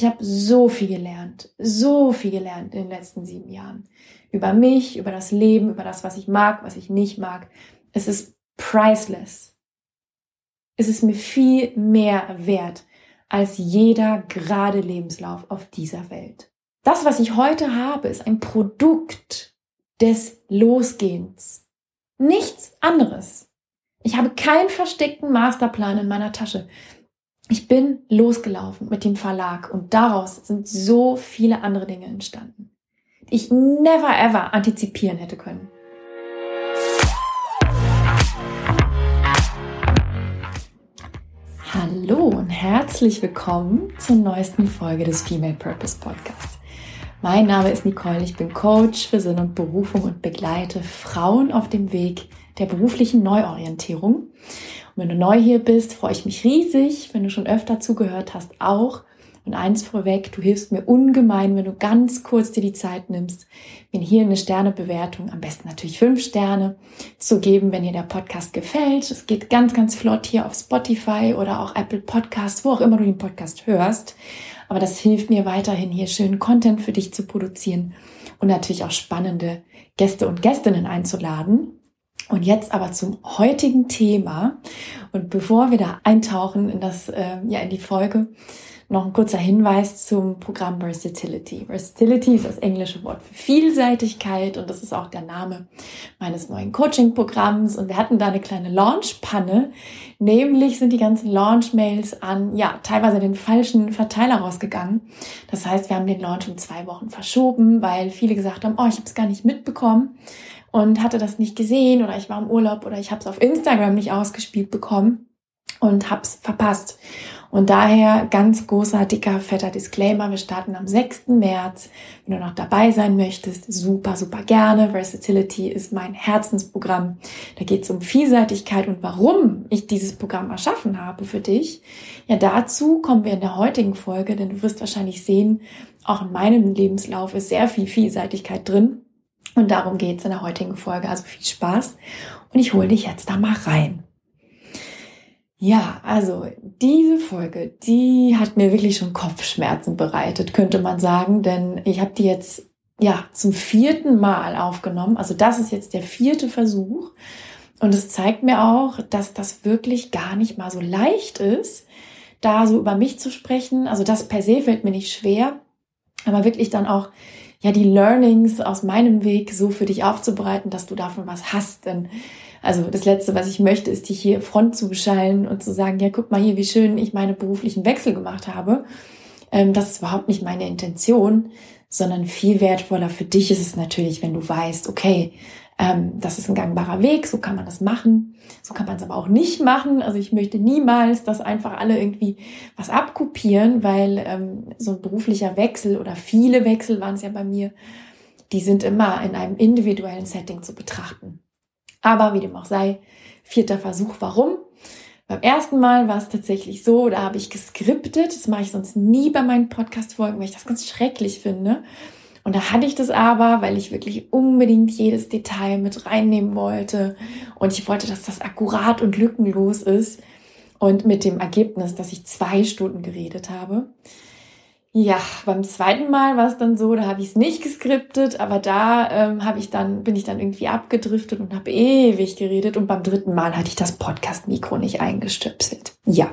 Ich habe so viel gelernt, so viel gelernt in den letzten sieben Jahren. Über mich, über das Leben, über das, was ich mag, was ich nicht mag. Es ist priceless. Es ist mir viel mehr wert als jeder gerade Lebenslauf auf dieser Welt. Das, was ich heute habe, ist ein Produkt des Losgehens. Nichts anderes. Ich habe keinen versteckten Masterplan in meiner Tasche. Ich bin losgelaufen mit dem Verlag und daraus sind so viele andere Dinge entstanden, die ich never ever antizipieren hätte können. Hallo und herzlich willkommen zur neuesten Folge des Female Purpose Podcast. Mein Name ist Nicole, ich bin Coach für Sinn und Berufung und begleite Frauen auf dem Weg der beruflichen Neuorientierung. Und wenn du neu hier bist, freue ich mich riesig, wenn du schon öfter zugehört hast, auch. Und eins vorweg, du hilfst mir ungemein, wenn du ganz kurz dir die Zeit nimmst, mir hier eine Sternebewertung, am besten natürlich fünf Sterne, zu geben, wenn dir der Podcast gefällt. Es geht ganz, ganz flott hier auf Spotify oder auch Apple Podcasts, wo auch immer du den Podcast hörst. Aber das hilft mir weiterhin, hier schönen Content für dich zu produzieren und natürlich auch spannende Gäste und Gästinnen einzuladen. Und jetzt aber zum heutigen Thema. Und bevor wir da eintauchen in das, äh, ja, in die Folge, noch ein kurzer Hinweis zum Programm Versatility. Versatility ist das englische Wort für Vielseitigkeit und das ist auch der Name meines neuen Coaching-Programms. Und wir hatten da eine kleine Launch-Panne. Nämlich sind die ganzen Launch-Mails an, ja, teilweise den falschen Verteiler rausgegangen. Das heißt, wir haben den Launch um zwei Wochen verschoben, weil viele gesagt haben, oh, ich habe es gar nicht mitbekommen und hatte das nicht gesehen oder ich war im Urlaub oder ich habe es auf Instagram nicht ausgespielt bekommen und hab's verpasst. Und daher ganz großer, dicker, fetter Disclaimer. Wir starten am 6. März. Wenn du noch dabei sein möchtest, super, super gerne. Versatility ist mein Herzensprogramm. Da geht es um Vielseitigkeit und warum ich dieses Programm erschaffen habe für dich. Ja, dazu kommen wir in der heutigen Folge, denn du wirst wahrscheinlich sehen, auch in meinem Lebenslauf ist sehr viel Vielseitigkeit drin. Und darum geht's in der heutigen Folge. Also viel Spaß. Und ich hole dich jetzt da mal rein. Ja, also diese Folge, die hat mir wirklich schon Kopfschmerzen bereitet, könnte man sagen, denn ich habe die jetzt ja zum vierten Mal aufgenommen. Also das ist jetzt der vierte Versuch und es zeigt mir auch, dass das wirklich gar nicht mal so leicht ist, da so über mich zu sprechen. Also das per se fällt mir nicht schwer, aber wirklich dann auch ja die Learnings aus meinem Weg so für dich aufzubereiten, dass du davon was hast, denn also das Letzte, was ich möchte, ist dich hier Front zu beschallen und zu sagen, ja, guck mal hier, wie schön ich meine beruflichen Wechsel gemacht habe. Ähm, das ist überhaupt nicht meine Intention, sondern viel wertvoller für dich ist es natürlich, wenn du weißt, okay, ähm, das ist ein gangbarer Weg, so kann man das machen, so kann man es aber auch nicht machen. Also ich möchte niemals, dass einfach alle irgendwie was abkopieren, weil ähm, so ein beruflicher Wechsel oder viele Wechsel waren es ja bei mir, die sind immer in einem individuellen Setting zu betrachten. Aber wie dem auch sei, vierter Versuch. Warum? Beim ersten Mal war es tatsächlich so, da habe ich geskriptet. Das mache ich sonst nie bei meinen Podcast-Folgen, weil ich das ganz schrecklich finde. Und da hatte ich das aber, weil ich wirklich unbedingt jedes Detail mit reinnehmen wollte. Und ich wollte, dass das akkurat und lückenlos ist. Und mit dem Ergebnis, dass ich zwei Stunden geredet habe. Ja, beim zweiten Mal war es dann so, da habe ich es nicht geskriptet, aber da ähm, habe ich dann bin ich dann irgendwie abgedriftet und habe ewig geredet und beim dritten Mal hatte ich das Podcast Mikro nicht eingestöpselt. Ja,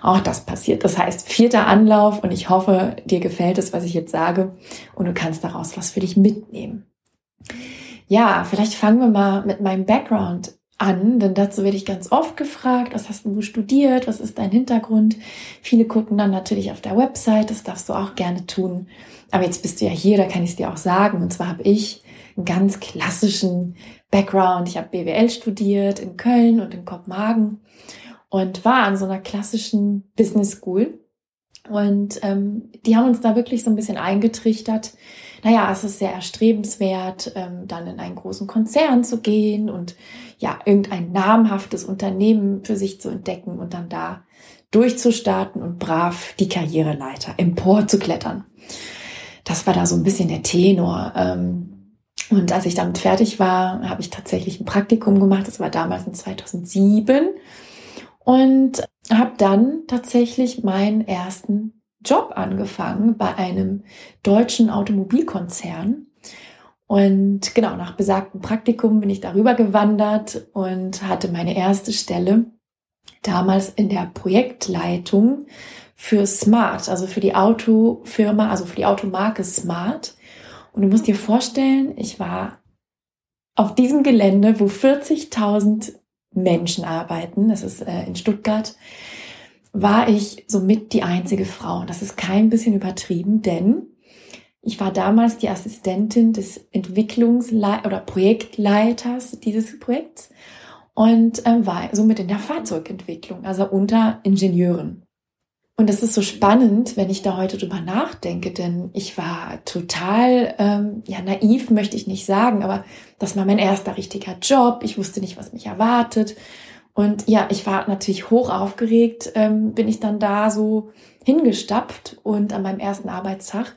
auch das passiert. Das heißt, vierter Anlauf und ich hoffe, dir gefällt es, was ich jetzt sage und du kannst daraus was für dich mitnehmen. Ja, vielleicht fangen wir mal mit meinem Background an, denn dazu werde ich ganz oft gefragt, was hast du studiert, was ist dein Hintergrund? Viele gucken dann natürlich auf der Website, das darfst du auch gerne tun. Aber jetzt bist du ja hier, da kann ich es dir auch sagen. Und zwar habe ich einen ganz klassischen Background. Ich habe BWL studiert in Köln und in Kopenhagen und war an so einer klassischen Business School. Und ähm, die haben uns da wirklich so ein bisschen eingetrichtert, naja, es ist sehr erstrebenswert, ähm, dann in einen großen Konzern zu gehen und ja, irgendein namhaftes Unternehmen für sich zu entdecken und dann da durchzustarten und brav die Karriereleiter empor zu klettern. Das war da so ein bisschen der Tenor. Ähm, und als ich damit fertig war, habe ich tatsächlich ein Praktikum gemacht. Das war damals in 2007 und habe dann tatsächlich meinen ersten Job angefangen bei einem deutschen Automobilkonzern. Und genau, nach besagtem Praktikum bin ich darüber gewandert und hatte meine erste Stelle damals in der Projektleitung für Smart, also für die Autofirma, also für die Automarke Smart. Und du musst dir vorstellen, ich war auf diesem Gelände, wo 40.000 Menschen arbeiten, das ist äh, in Stuttgart, war ich somit die einzige Frau. Das ist kein bisschen übertrieben, denn ich war damals die Assistentin des Entwicklungsleit oder Projektleiters dieses Projekts und äh, war somit in der Fahrzeugentwicklung, also unter Ingenieuren. Und das ist so spannend, wenn ich da heute drüber nachdenke, denn ich war total, ähm, ja, naiv möchte ich nicht sagen, aber das war mein erster richtiger Job. Ich wusste nicht, was mich erwartet. Und ja, ich war natürlich hoch aufgeregt, ähm, bin ich dann da so hingestapft und an meinem ersten Arbeitstag.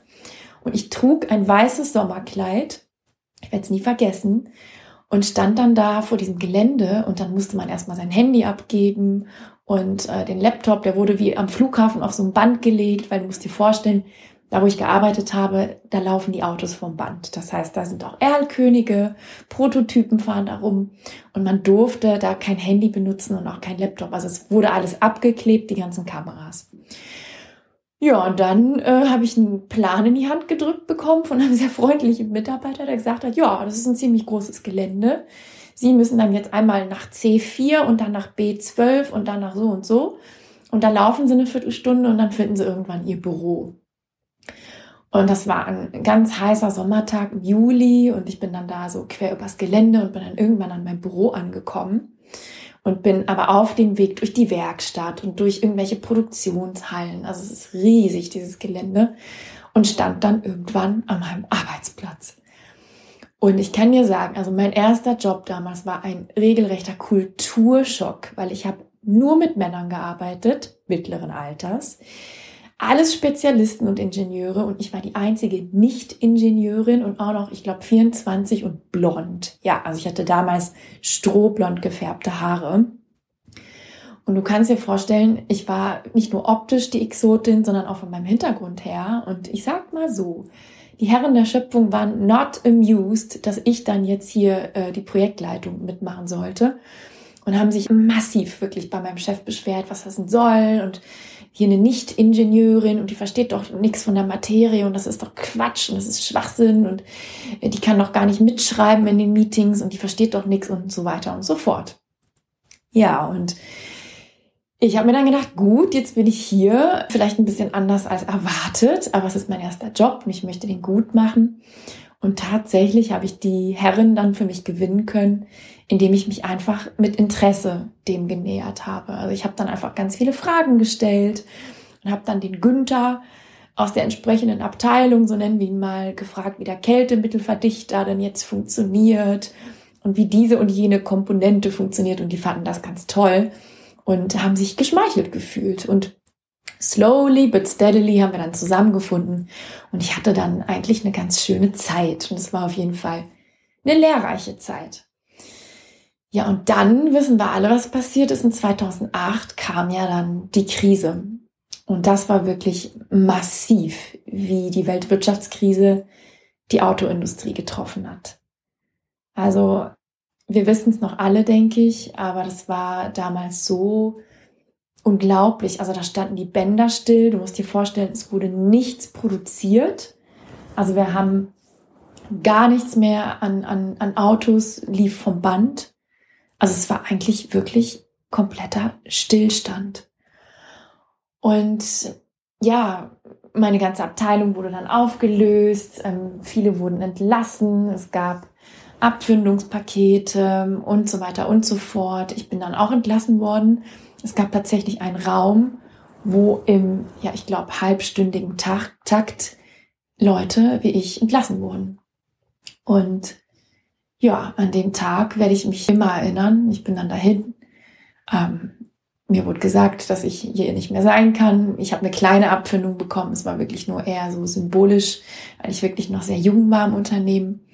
Und ich trug ein weißes Sommerkleid, ich werde es nie vergessen, und stand dann da vor diesem Gelände und dann musste man erstmal sein Handy abgeben und äh, den Laptop, der wurde wie am Flughafen auf so ein Band gelegt, weil du musst dir vorstellen, da wo ich gearbeitet habe, da laufen die Autos vom Band. Das heißt, da sind auch Erlkönige, Prototypen fahren da rum und man durfte da kein Handy benutzen und auch kein Laptop. Also es wurde alles abgeklebt, die ganzen Kameras. Ja, und dann äh, habe ich einen Plan in die Hand gedrückt bekommen von einem sehr freundlichen Mitarbeiter, der gesagt hat, ja, das ist ein ziemlich großes Gelände. Sie müssen dann jetzt einmal nach C4 und dann nach B12 und dann nach so und so. Und dann laufen sie eine Viertelstunde und dann finden sie irgendwann ihr Büro. Und das war ein ganz heißer Sommertag im Juli und ich bin dann da so quer übers Gelände und bin dann irgendwann an meinem Büro angekommen und bin aber auf dem Weg durch die Werkstatt und durch irgendwelche Produktionshallen. Also es ist riesig, dieses Gelände und stand dann irgendwann an meinem Arbeitsplatz. Und ich kann dir sagen, also mein erster Job damals war ein regelrechter Kulturschock, weil ich habe nur mit Männern gearbeitet, mittleren Alters. Alles Spezialisten und Ingenieure und ich war die einzige Nicht-Ingenieurin und auch noch, ich glaube, 24 und blond. Ja, also ich hatte damals strohblond gefärbte Haare. Und du kannst dir vorstellen, ich war nicht nur optisch die Exotin, sondern auch von meinem Hintergrund her. Und ich sag mal so, die Herren der Schöpfung waren not amused, dass ich dann jetzt hier äh, die Projektleitung mitmachen sollte und haben sich massiv wirklich bei meinem Chef beschwert, was das denn soll und hier eine Nicht-Ingenieurin und die versteht doch nichts von der Materie und das ist doch Quatsch und das ist Schwachsinn und äh, die kann doch gar nicht mitschreiben in den Meetings und die versteht doch nichts und so weiter und so fort. Ja, und ich habe mir dann gedacht, gut, jetzt bin ich hier, vielleicht ein bisschen anders als erwartet, aber es ist mein erster Job und ich möchte den gut machen. Und tatsächlich habe ich die Herren dann für mich gewinnen können, indem ich mich einfach mit Interesse dem genähert habe. Also ich habe dann einfach ganz viele Fragen gestellt und habe dann den Günther aus der entsprechenden Abteilung, so nennen wir ihn mal, gefragt, wie der Kältemittelverdichter denn jetzt funktioniert und wie diese und jene Komponente funktioniert. Und die fanden das ganz toll und haben sich geschmeichelt gefühlt. Und slowly but steadily haben wir dann zusammengefunden und ich hatte dann eigentlich eine ganz schöne Zeit und es war auf jeden Fall eine lehrreiche Zeit. Ja, und dann wissen wir alle, was passiert ist. In 2008 kam ja dann die Krise. Und das war wirklich massiv, wie die Weltwirtschaftskrise die Autoindustrie getroffen hat. Also wir wissen es noch alle, denke ich, aber das war damals so unglaublich. Also da standen die Bänder still. Du musst dir vorstellen, es wurde nichts produziert. Also wir haben gar nichts mehr an, an, an Autos lief vom Band. Also es war eigentlich wirklich kompletter Stillstand. Und ja, meine ganze Abteilung wurde dann aufgelöst. Ähm, viele wurden entlassen. Es gab Abfindungspakete und so weiter und so fort. Ich bin dann auch entlassen worden. Es gab tatsächlich einen Raum, wo im, ja, ich glaube, halbstündigen Takt Leute wie ich entlassen wurden. Und ja, an dem Tag werde ich mich immer erinnern. Ich bin dann dahin. Ähm, mir wurde gesagt, dass ich hier nicht mehr sein kann. Ich habe eine kleine Abfindung bekommen. Es war wirklich nur eher so symbolisch, weil ich wirklich noch sehr jung war im Unternehmen.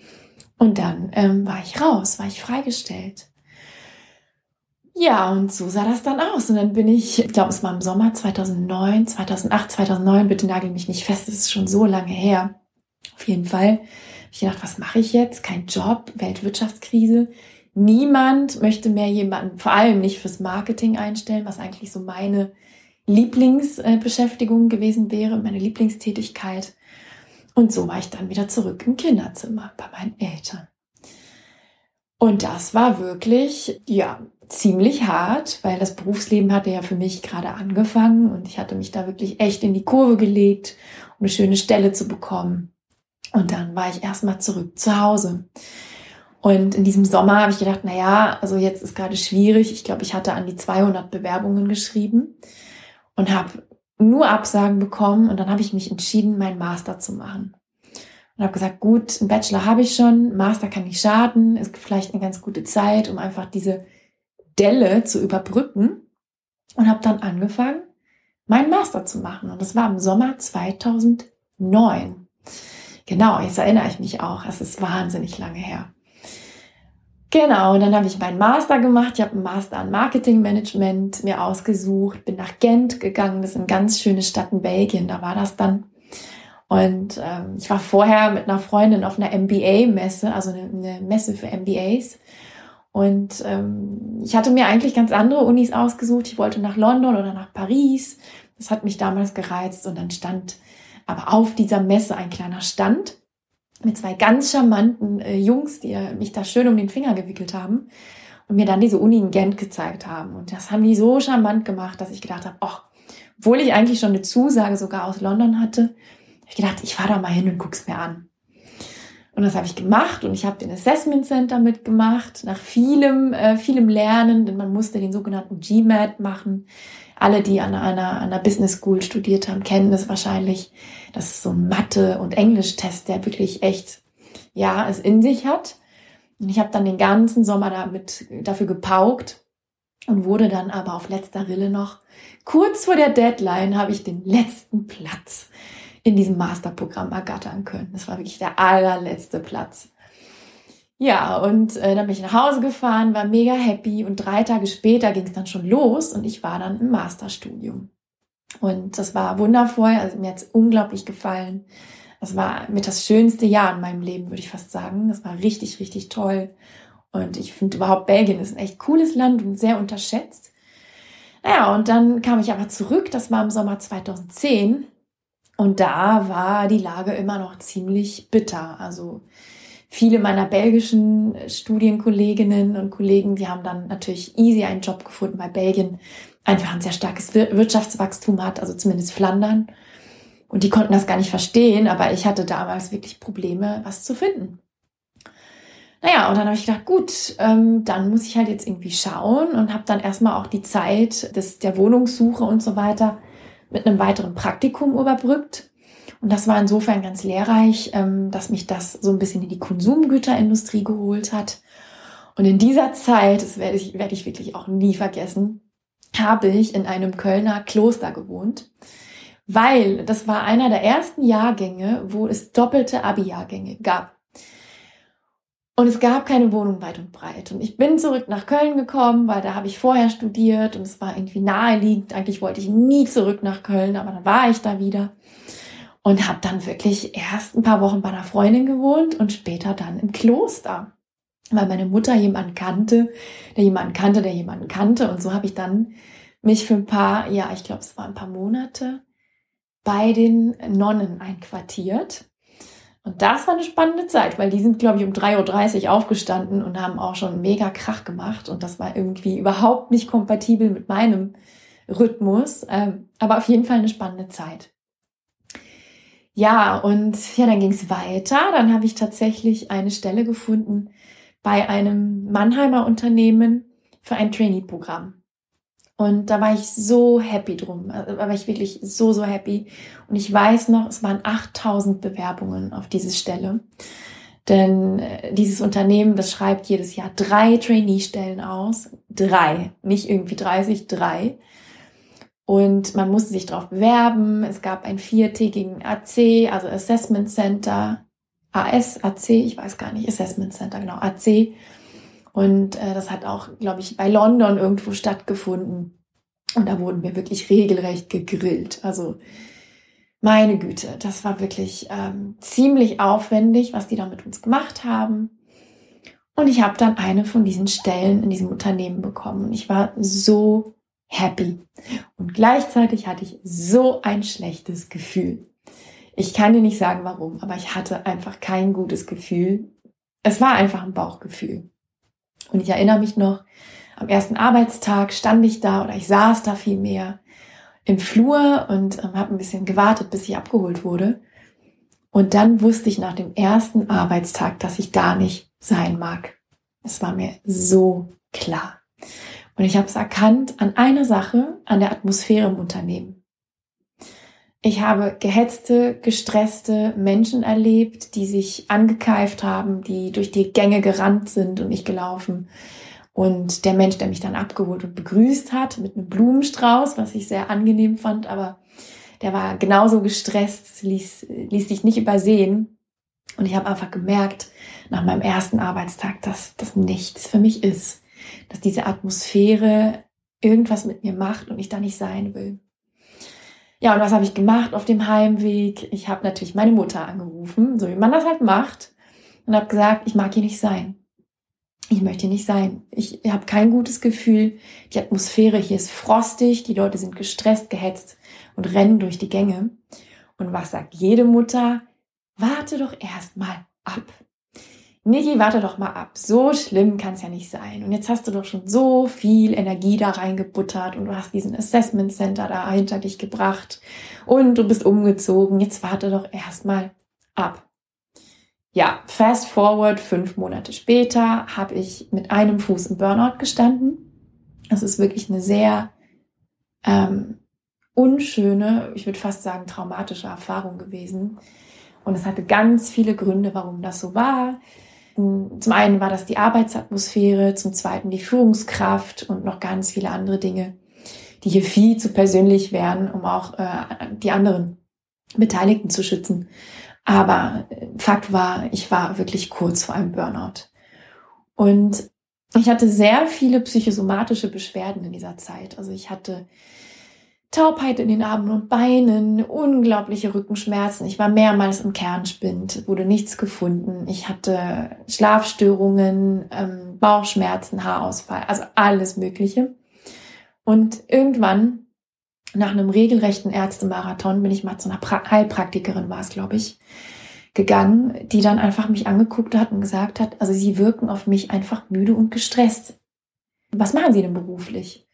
Und dann ähm, war ich raus, war ich freigestellt. Ja, und so sah das dann aus. Und dann bin ich, ich glaube, es war im Sommer 2009, 2008, 2009, bitte nagel mich nicht fest, das ist schon so lange her. Auf jeden Fall ich gedacht, was mache ich jetzt? Kein Job, Weltwirtschaftskrise. Niemand möchte mehr jemanden, vor allem nicht fürs Marketing einstellen, was eigentlich so meine Lieblingsbeschäftigung gewesen wäre, meine Lieblingstätigkeit. Und so war ich dann wieder zurück im Kinderzimmer bei meinen Eltern. Und das war wirklich, ja, ziemlich hart, weil das Berufsleben hatte ja für mich gerade angefangen und ich hatte mich da wirklich echt in die Kurve gelegt, um eine schöne Stelle zu bekommen. Und dann war ich erstmal zurück zu Hause. Und in diesem Sommer habe ich gedacht, na ja, also jetzt ist gerade schwierig. Ich glaube, ich hatte an die 200 Bewerbungen geschrieben und habe nur Absagen bekommen und dann habe ich mich entschieden, meinen Master zu machen. Und habe gesagt, gut, einen Bachelor habe ich schon, Master kann nicht schaden, ist vielleicht eine ganz gute Zeit, um einfach diese Delle zu überbrücken und habe dann angefangen, meinen Master zu machen. Und das war im Sommer 2009. Genau, jetzt erinnere ich mich auch. Es ist wahnsinnig lange her. Genau, und dann habe ich meinen Master gemacht. Ich habe einen Master an Marketingmanagement mir ausgesucht, bin nach Gent gegangen. Das ist eine ganz schöne Stadt in Belgien. Da war das dann. Und ähm, ich war vorher mit einer Freundin auf einer MBA-Messe, also eine, eine Messe für MBAs. Und ähm, ich hatte mir eigentlich ganz andere Unis ausgesucht. Ich wollte nach London oder nach Paris. Das hat mich damals gereizt. Und dann stand aber auf dieser Messe ein kleiner Stand mit zwei ganz charmanten äh, Jungs, die äh, mich da schön um den Finger gewickelt haben und mir dann diese Uni in Gent gezeigt haben. Und das haben die so charmant gemacht, dass ich gedacht habe, ach, obwohl ich eigentlich schon eine Zusage sogar aus London hatte, habe ich gedacht, ich fahre da mal hin und guck's mir an. Und das habe ich gemacht und ich habe den Assessment Center mitgemacht, nach vielem, äh, vielem Lernen, denn man musste den sogenannten GMAT machen. Alle, die an einer, an einer Business School studiert haben, kennen das wahrscheinlich. Das ist so ein Mathe- und Englisch-Test, der wirklich echt, ja, es in sich hat. Und ich habe dann den ganzen Sommer damit, dafür gepaukt und wurde dann aber auf letzter Rille noch, kurz vor der Deadline, habe ich den letzten Platz in diesem Masterprogramm ergattern können. Das war wirklich der allerletzte Platz. Ja, und äh, dann bin ich nach Hause gefahren, war mega happy und drei Tage später ging es dann schon los und ich war dann im Masterstudium. Und das war wundervoll, also mir hat es unglaublich gefallen. Das war mit das schönste Jahr in meinem Leben, würde ich fast sagen. Das war richtig, richtig toll. Und ich finde überhaupt, Belgien ist ein echt cooles Land und sehr unterschätzt. Naja, und dann kam ich aber zurück, das war im Sommer 2010 und da war die Lage immer noch ziemlich bitter. Also viele meiner belgischen Studienkolleginnen und Kollegen, die haben dann natürlich easy einen Job gefunden, weil Belgien einfach ein sehr starkes Wirtschaftswachstum hat, also zumindest Flandern. Und die konnten das gar nicht verstehen, aber ich hatte damals wirklich Probleme, was zu finden. Naja, und dann habe ich gedacht, gut, ähm, dann muss ich halt jetzt irgendwie schauen und habe dann erstmal auch die Zeit des, der Wohnungssuche und so weiter mit einem weiteren Praktikum überbrückt. Und das war insofern ganz lehrreich, ähm, dass mich das so ein bisschen in die Konsumgüterindustrie geholt hat. Und in dieser Zeit, das werde ich, werde ich wirklich auch nie vergessen, habe ich in einem Kölner Kloster gewohnt, weil das war einer der ersten Jahrgänge, wo es doppelte Abi-Jahrgänge gab. Und es gab keine Wohnung weit und breit. Und ich bin zurück nach Köln gekommen, weil da habe ich vorher studiert und es war irgendwie naheliegend. Eigentlich wollte ich nie zurück nach Köln, aber dann war ich da wieder und habe dann wirklich erst ein paar Wochen bei einer Freundin gewohnt und später dann im Kloster, weil meine Mutter jemanden kannte, der jemanden kannte, der jemanden kannte. Und so habe ich dann mich für ein paar, ja, ich glaube, es waren ein paar Monate bei den Nonnen einquartiert. Und das war eine spannende Zeit, weil die sind, glaube ich, um 3.30 Uhr aufgestanden und haben auch schon mega Krach gemacht. Und das war irgendwie überhaupt nicht kompatibel mit meinem Rhythmus. Ähm, aber auf jeden Fall eine spannende Zeit. Ja, und ja, dann ging es weiter. Dann habe ich tatsächlich eine Stelle gefunden bei einem Mannheimer Unternehmen für ein Trainee-Programm. Und da war ich so happy drum. Also, da war ich wirklich so, so happy. Und ich weiß noch, es waren 8000 Bewerbungen auf diese Stelle. Denn äh, dieses Unternehmen, das schreibt jedes Jahr drei Trainee-Stellen aus. Drei. Nicht irgendwie 30, drei. Und man musste sich darauf bewerben. Es gab einen viertägigen AC, also Assessment Center. AS, AC, ich weiß gar nicht, Assessment Center, genau, AC. Und äh, das hat auch, glaube ich, bei London irgendwo stattgefunden. Und da wurden wir wirklich regelrecht gegrillt. Also meine Güte, das war wirklich ähm, ziemlich aufwendig, was die da mit uns gemacht haben. Und ich habe dann eine von diesen Stellen in diesem Unternehmen bekommen. Und ich war so happy. Und gleichzeitig hatte ich so ein schlechtes Gefühl. Ich kann dir nicht sagen, warum, aber ich hatte einfach kein gutes Gefühl. Es war einfach ein Bauchgefühl. Und ich erinnere mich noch, am ersten Arbeitstag stand ich da oder ich saß da viel mehr im Flur und ähm, habe ein bisschen gewartet, bis ich abgeholt wurde. Und dann wusste ich nach dem ersten Arbeitstag, dass ich da nicht sein mag. Es war mir so klar. Und ich habe es erkannt an einer Sache, an der Atmosphäre im Unternehmen. Ich habe gehetzte, gestresste Menschen erlebt, die sich angekeift haben, die durch die Gänge gerannt sind und nicht gelaufen. Und der Mensch, der mich dann abgeholt und begrüßt hat mit einem Blumenstrauß, was ich sehr angenehm fand, aber der war genauso gestresst, ließ, ließ sich nicht übersehen. Und ich habe einfach gemerkt, nach meinem ersten Arbeitstag, dass das nichts für mich ist. Dass diese Atmosphäre irgendwas mit mir macht und ich da nicht sein will. Ja, und was habe ich gemacht auf dem Heimweg? Ich habe natürlich meine Mutter angerufen, so wie man das halt macht, und habe gesagt, ich mag hier nicht sein ich möchte hier nicht sein. Ich habe kein gutes Gefühl. Die Atmosphäre hier ist frostig, die Leute sind gestresst, gehetzt und rennen durch die Gänge. Und was sagt jede Mutter? Warte doch erst mal ab. Niki, warte doch mal ab. So schlimm kann es ja nicht sein. Und jetzt hast du doch schon so viel Energie da reingebuttert und du hast diesen Assessment Center da hinter dich gebracht und du bist umgezogen. Jetzt warte doch erst mal ab ja, fast forward, fünf Monate später habe ich mit einem Fuß im Burnout gestanden. Das ist wirklich eine sehr ähm, unschöne, ich würde fast sagen traumatische Erfahrung gewesen. Und es hatte ganz viele Gründe, warum das so war. Zum einen war das die Arbeitsatmosphäre, zum zweiten die Führungskraft und noch ganz viele andere Dinge, die hier viel zu persönlich wären, um auch äh, die anderen Beteiligten zu schützen. Aber Fakt war, ich war wirklich kurz vor einem Burnout. Und ich hatte sehr viele psychosomatische Beschwerden in dieser Zeit. Also ich hatte Taubheit in den Armen und Beinen, unglaubliche Rückenschmerzen. Ich war mehrmals im Kernspind, wurde nichts gefunden. Ich hatte Schlafstörungen, ähm, Bauchschmerzen, Haarausfall, also alles Mögliche. Und irgendwann, nach einem regelrechten Ärztemarathon, bin ich mal zu einer pra Heilpraktikerin, war es, glaube ich, gegangen, die dann einfach mich angeguckt hat und gesagt hat, also sie wirken auf mich einfach müde und gestresst. Was machen sie denn beruflich?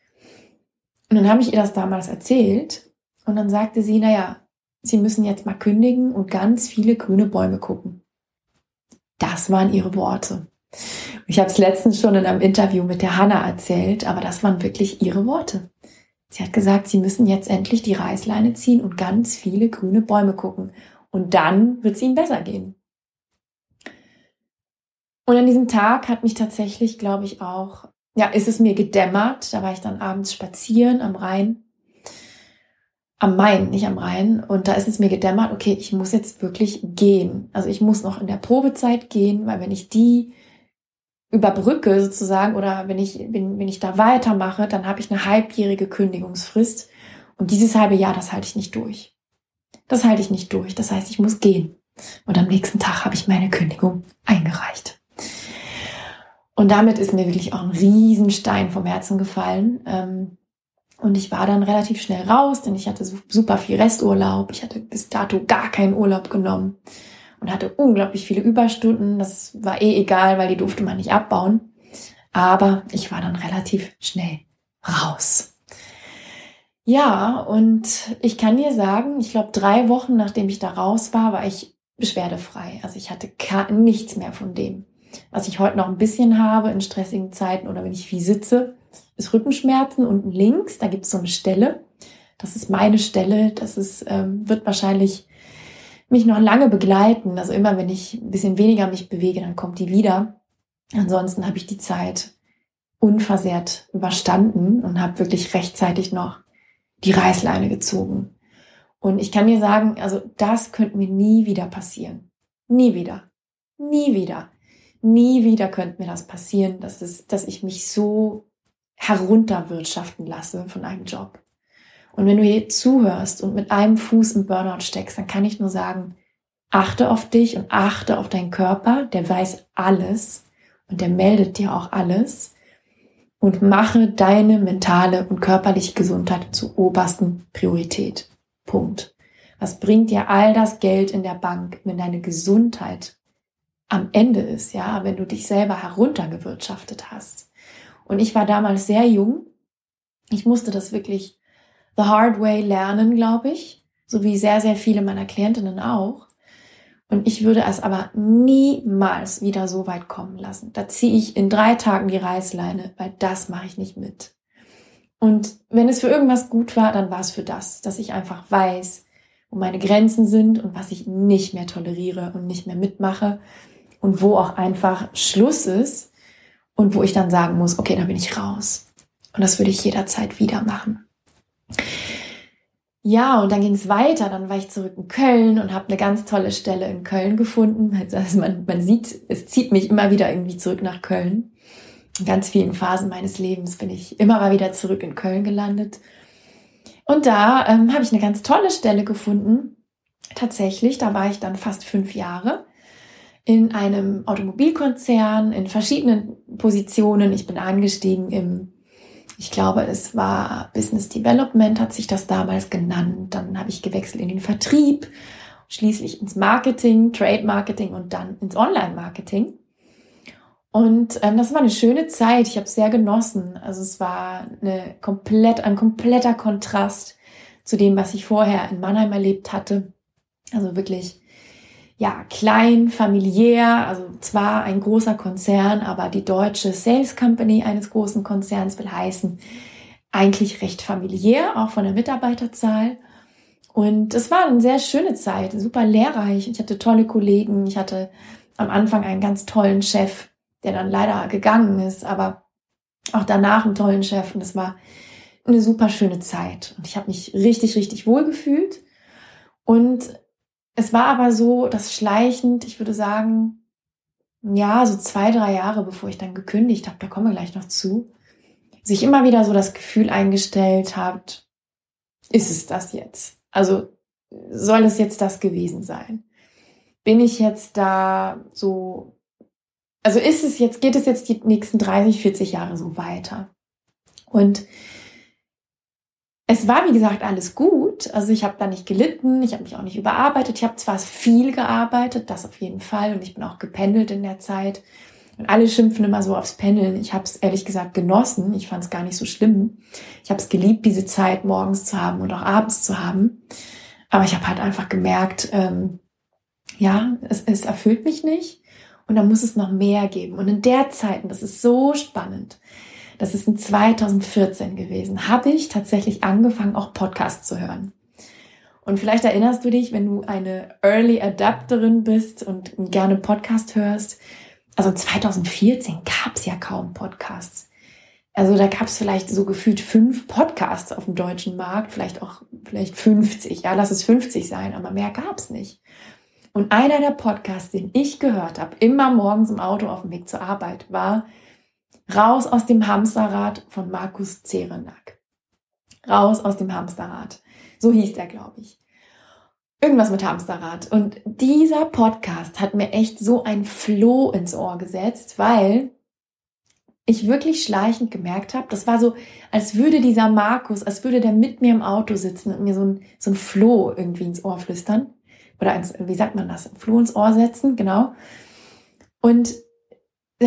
Und dann habe ich ihr das damals erzählt und dann sagte sie, naja, sie müssen jetzt mal kündigen und ganz viele grüne Bäume gucken. Das waren ihre Worte. Ich habe es letztens schon in einem Interview mit der Hanna erzählt, aber das waren wirklich ihre Worte. Sie hat gesagt, sie müssen jetzt endlich die Reißleine ziehen und ganz viele grüne Bäume gucken. Und dann wird es ihnen besser gehen. Und an diesem Tag hat mich tatsächlich, glaube ich, auch, ja, ist es mir gedämmert. Da war ich dann abends spazieren am Rhein. Am Main, nicht am Rhein. Und da ist es mir gedämmert, okay, ich muss jetzt wirklich gehen. Also ich muss noch in der Probezeit gehen, weil wenn ich die überbrücke sozusagen oder wenn ich, wenn, wenn ich da weitermache, dann habe ich eine halbjährige Kündigungsfrist. Und dieses halbe Jahr, das halte ich nicht durch. Das halte ich nicht durch. Das heißt, ich muss gehen. Und am nächsten Tag habe ich meine Kündigung eingereicht. Und damit ist mir wirklich auch ein Riesenstein vom Herzen gefallen. Ähm, und ich war dann relativ schnell raus, denn ich hatte super viel Resturlaub. Ich hatte bis dato gar keinen Urlaub genommen und hatte unglaublich viele Überstunden. Das war eh egal, weil die durfte man nicht abbauen. Aber ich war dann relativ schnell raus. Ja, und ich kann dir sagen, ich glaube, drei Wochen nachdem ich da raus war, war ich beschwerdefrei. Also ich hatte nichts mehr von dem. Was ich heute noch ein bisschen habe in stressigen Zeiten oder wenn ich viel sitze, ist Rückenschmerzen unten links. Da gibt es so eine Stelle. Das ist meine Stelle. Das ist, ähm, wird wahrscheinlich mich noch lange begleiten. Also immer wenn ich ein bisschen weniger mich bewege, dann kommt die wieder. Ansonsten habe ich die Zeit unversehrt überstanden und habe wirklich rechtzeitig noch die Reißleine gezogen. Und ich kann dir sagen, also das könnte mir nie wieder passieren. Nie wieder. Nie wieder. Nie wieder könnte mir das passieren, dass, es, dass ich mich so herunterwirtschaften lasse von einem Job. Und wenn du hier zuhörst und mit einem Fuß im Burnout steckst, dann kann ich nur sagen, achte auf dich und achte auf deinen Körper, der weiß alles und der meldet dir auch alles und mache deine mentale und körperliche Gesundheit zur obersten Priorität. Punkt. Was bringt dir all das Geld in der Bank, wenn deine Gesundheit am Ende ist, ja, wenn du dich selber heruntergewirtschaftet hast? Und ich war damals sehr jung. Ich musste das wirklich the hard way lernen, glaube ich, so wie sehr, sehr viele meiner Klientinnen auch. Und ich würde es aber niemals wieder so weit kommen lassen. Da ziehe ich in drei Tagen die Reißleine, weil das mache ich nicht mit. Und wenn es für irgendwas gut war, dann war es für das, dass ich einfach weiß, wo meine Grenzen sind und was ich nicht mehr toleriere und nicht mehr mitmache und wo auch einfach Schluss ist und wo ich dann sagen muss, okay, da bin ich raus. Und das würde ich jederzeit wieder machen. Ja, und dann ging es weiter. Dann war ich zurück in Köln und habe eine ganz tolle Stelle in Köln gefunden. Also man, man sieht, es zieht mich immer wieder irgendwie zurück nach Köln. In ganz vielen Phasen meines Lebens bin ich immer mal wieder zurück in Köln gelandet. Und da ähm, habe ich eine ganz tolle Stelle gefunden. Tatsächlich, da war ich dann fast fünf Jahre in einem Automobilkonzern in verschiedenen Positionen. Ich bin angestiegen im ich glaube, es war Business Development, hat sich das damals genannt. Dann habe ich gewechselt in den Vertrieb, schließlich ins Marketing, Trade Marketing und dann ins Online-Marketing. Und ähm, das war eine schöne Zeit. Ich habe es sehr genossen. Also es war eine komplett, ein kompletter Kontrast zu dem, was ich vorher in Mannheim erlebt hatte. Also wirklich ja, klein, familiär, also zwar ein großer Konzern, aber die deutsche Sales Company eines großen Konzerns will heißen, eigentlich recht familiär, auch von der Mitarbeiterzahl. Und es war eine sehr schöne Zeit, super lehrreich. Ich hatte tolle Kollegen. Ich hatte am Anfang einen ganz tollen Chef, der dann leider gegangen ist, aber auch danach einen tollen Chef. Und es war eine super schöne Zeit. Und ich habe mich richtig, richtig wohl gefühlt. Und es war aber so, dass schleichend, ich würde sagen, ja, so zwei, drei Jahre, bevor ich dann gekündigt habe, da kommen wir gleich noch zu, sich immer wieder so das Gefühl eingestellt hat, ist es das jetzt? Also soll es jetzt das gewesen sein? Bin ich jetzt da so, also ist es jetzt, geht es jetzt die nächsten 30, 40 Jahre so weiter? Und es war, wie gesagt, alles gut. Also ich habe da nicht gelitten, ich habe mich auch nicht überarbeitet. Ich habe zwar viel gearbeitet, das auf jeden Fall. Und ich bin auch gependelt in der Zeit. Und alle schimpfen immer so aufs Pendeln. Ich habe es ehrlich gesagt genossen. Ich fand es gar nicht so schlimm. Ich habe es geliebt, diese Zeit morgens zu haben und auch abends zu haben. Aber ich habe halt einfach gemerkt, ähm, ja, es, es erfüllt mich nicht. Und da muss es noch mehr geben. Und in der Zeit, und das ist so spannend, das ist in 2014 gewesen, habe ich tatsächlich angefangen, auch Podcasts zu hören. Und vielleicht erinnerst du dich, wenn du eine Early Adapterin bist und gerne Podcast hörst. Also 2014 gab es ja kaum Podcasts. Also da gab es vielleicht so gefühlt fünf Podcasts auf dem deutschen Markt, vielleicht auch vielleicht 50. Ja, lass es 50 sein, aber mehr gab es nicht. Und einer der Podcasts, den ich gehört habe, immer morgens im Auto auf dem Weg zur Arbeit, war Raus aus dem Hamsterrad von Markus Zerenak. Raus aus dem Hamsterrad. So hieß der, glaube ich. Irgendwas mit Hamsterrad. Und dieser Podcast hat mir echt so ein Floh ins Ohr gesetzt, weil ich wirklich schleichend gemerkt habe, das war so, als würde dieser Markus, als würde der mit mir im Auto sitzen und mir so ein, so ein Floh irgendwie ins Ohr flüstern. Oder ins, wie sagt man das? Ein Floh ins Ohr setzen, genau. Und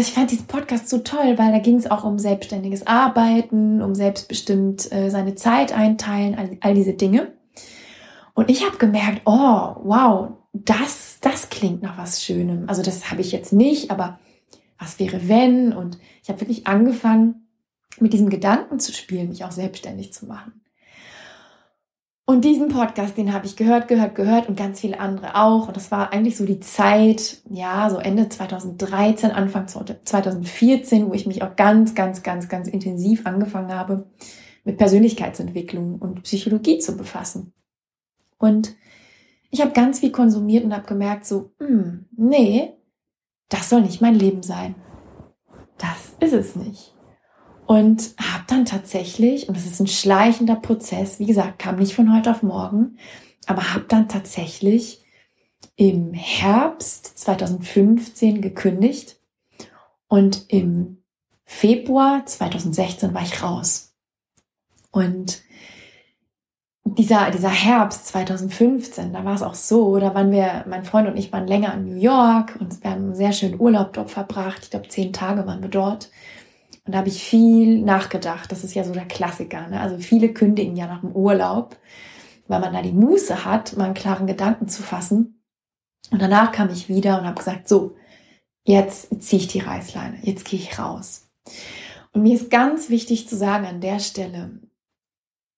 ich fand diesen Podcast so toll, weil da ging es auch um selbstständiges Arbeiten, um selbstbestimmt äh, seine Zeit einteilen, all, all diese Dinge. Und ich habe gemerkt, oh, wow, das, das klingt nach was Schönem. Also das habe ich jetzt nicht, aber was wäre wenn? Und ich habe wirklich angefangen, mit diesem Gedanken zu spielen, mich auch selbstständig zu machen. Und diesen Podcast, den habe ich gehört, gehört, gehört und ganz viele andere auch. Und das war eigentlich so die Zeit, ja, so Ende 2013, Anfang 2014, wo ich mich auch ganz, ganz, ganz, ganz intensiv angefangen habe, mit Persönlichkeitsentwicklung und Psychologie zu befassen. Und ich habe ganz viel konsumiert und habe gemerkt, so, hm, nee, das soll nicht mein Leben sein. Das ist es nicht. Und habe dann tatsächlich, und das ist ein schleichender Prozess, wie gesagt, kam nicht von heute auf morgen, aber habe dann tatsächlich im Herbst 2015 gekündigt und im Februar 2016 war ich raus. Und dieser, dieser Herbst 2015, da war es auch so, da waren wir, mein Freund und ich waren länger in New York und wir haben einen sehr schönen Urlaub dort verbracht. Ich glaube, zehn Tage waren wir dort. Und da habe ich viel nachgedacht. Das ist ja so der Klassiker. Ne? Also viele kündigen ja nach dem Urlaub, weil man da die Muße hat, mal einen klaren Gedanken zu fassen. Und danach kam ich wieder und habe gesagt, so, jetzt ziehe ich die Reißleine, jetzt gehe ich raus. Und mir ist ganz wichtig zu sagen an der Stelle,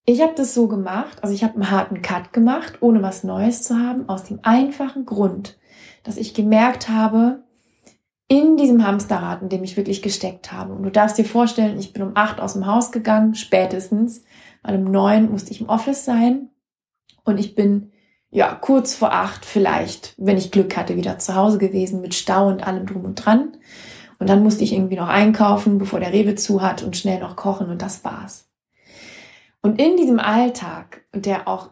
ich habe das so gemacht, also ich habe einen harten Cut gemacht, ohne was Neues zu haben, aus dem einfachen Grund, dass ich gemerkt habe, in diesem Hamsterrad, in dem ich wirklich gesteckt habe. Und du darfst dir vorstellen, ich bin um acht aus dem Haus gegangen, spätestens, weil um neun musste ich im Office sein. Und ich bin ja kurz vor acht vielleicht, wenn ich Glück hatte, wieder zu Hause gewesen mit Stau und allem drum und dran. Und dann musste ich irgendwie noch einkaufen, bevor der Rewe zu hat und schnell noch kochen und das war's. Und in diesem Alltag, der auch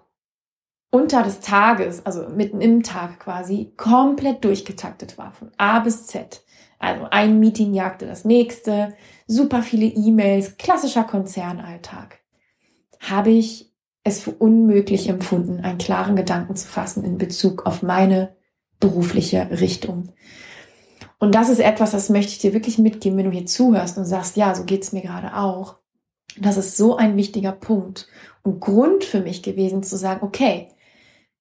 unter des Tages, also mitten im Tag quasi, komplett durchgetaktet war, von A bis Z. Also ein Meeting jagte das nächste, super viele E-Mails, klassischer Konzernalltag. Habe ich es für unmöglich empfunden, einen klaren Gedanken zu fassen in Bezug auf meine berufliche Richtung. Und das ist etwas, das möchte ich dir wirklich mitgeben, wenn du hier zuhörst und sagst, ja, so geht's mir gerade auch. Das ist so ein wichtiger Punkt und Grund für mich gewesen zu sagen, okay,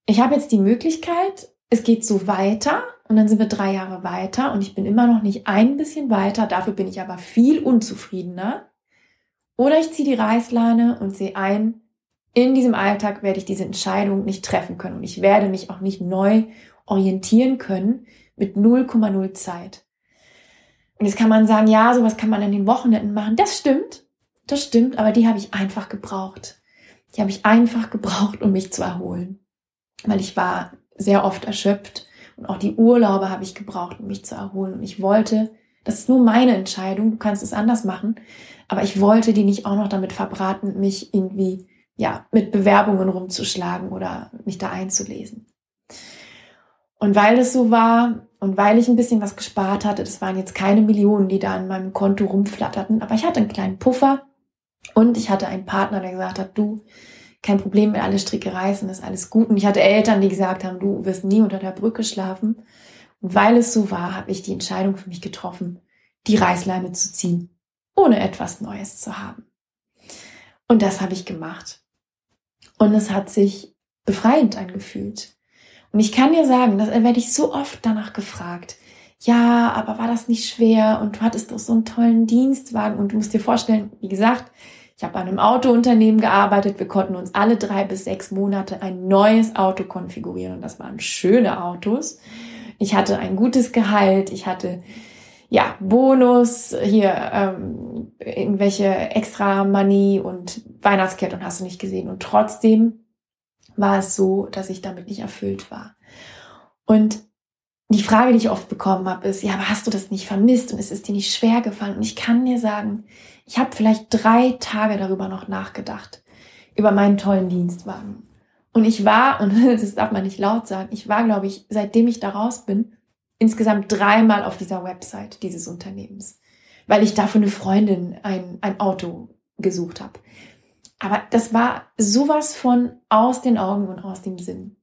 ich habe jetzt die Möglichkeit, es geht so weiter und dann sind wir drei Jahre weiter und ich bin immer noch nicht ein bisschen weiter, dafür bin ich aber viel unzufriedener. Oder ich ziehe die Reißleine und sehe ein, in diesem Alltag werde ich diese Entscheidung nicht treffen können und ich werde mich auch nicht neu orientieren können mit 0,0 Zeit. Und jetzt kann man sagen, ja, sowas kann man an den Wochenenden machen. Das stimmt. Das stimmt, aber die habe ich einfach gebraucht. Die habe ich einfach gebraucht, um mich zu erholen. Weil ich war sehr oft erschöpft und auch die Urlaube habe ich gebraucht, um mich zu erholen. Und ich wollte, das ist nur meine Entscheidung, du kannst es anders machen, aber ich wollte die nicht auch noch damit verbraten, mich irgendwie, ja, mit Bewerbungen rumzuschlagen oder mich da einzulesen. Und weil es so war und weil ich ein bisschen was gespart hatte, das waren jetzt keine Millionen, die da an meinem Konto rumflatterten, aber ich hatte einen kleinen Puffer und ich hatte einen Partner, der gesagt hat, du, kein Problem, wenn alle Stricke reißen, ist alles gut. Und ich hatte Eltern, die gesagt haben, du wirst nie unter der Brücke schlafen. Und weil es so war, habe ich die Entscheidung für mich getroffen, die Reißleine zu ziehen, ohne etwas Neues zu haben. Und das habe ich gemacht. Und es hat sich befreiend angefühlt. Und ich kann dir sagen, das werde ich so oft danach gefragt. Ja, aber war das nicht schwer? Und du hattest doch so einen tollen Dienstwagen. Und du musst dir vorstellen, wie gesagt, ich habe an einem Autounternehmen gearbeitet. Wir konnten uns alle drei bis sechs Monate ein neues Auto konfigurieren und das waren schöne Autos. Ich hatte ein gutes Gehalt. Ich hatte ja Bonus hier ähm, irgendwelche extra Money und Weihnachtsgeld und hast du nicht gesehen. Und trotzdem war es so, dass ich damit nicht erfüllt war. Und die Frage, die ich oft bekommen habe, ist, ja, aber hast du das nicht vermisst und ist es dir nicht schwer gefallen? Und ich kann dir sagen, ich habe vielleicht drei Tage darüber noch nachgedacht, über meinen tollen Dienstwagen. Und ich war, und das darf man nicht laut sagen, ich war, glaube ich, seitdem ich da raus bin, insgesamt dreimal auf dieser Website dieses Unternehmens, weil ich da für eine Freundin ein, ein Auto gesucht habe. Aber das war sowas von aus den Augen und aus dem Sinn.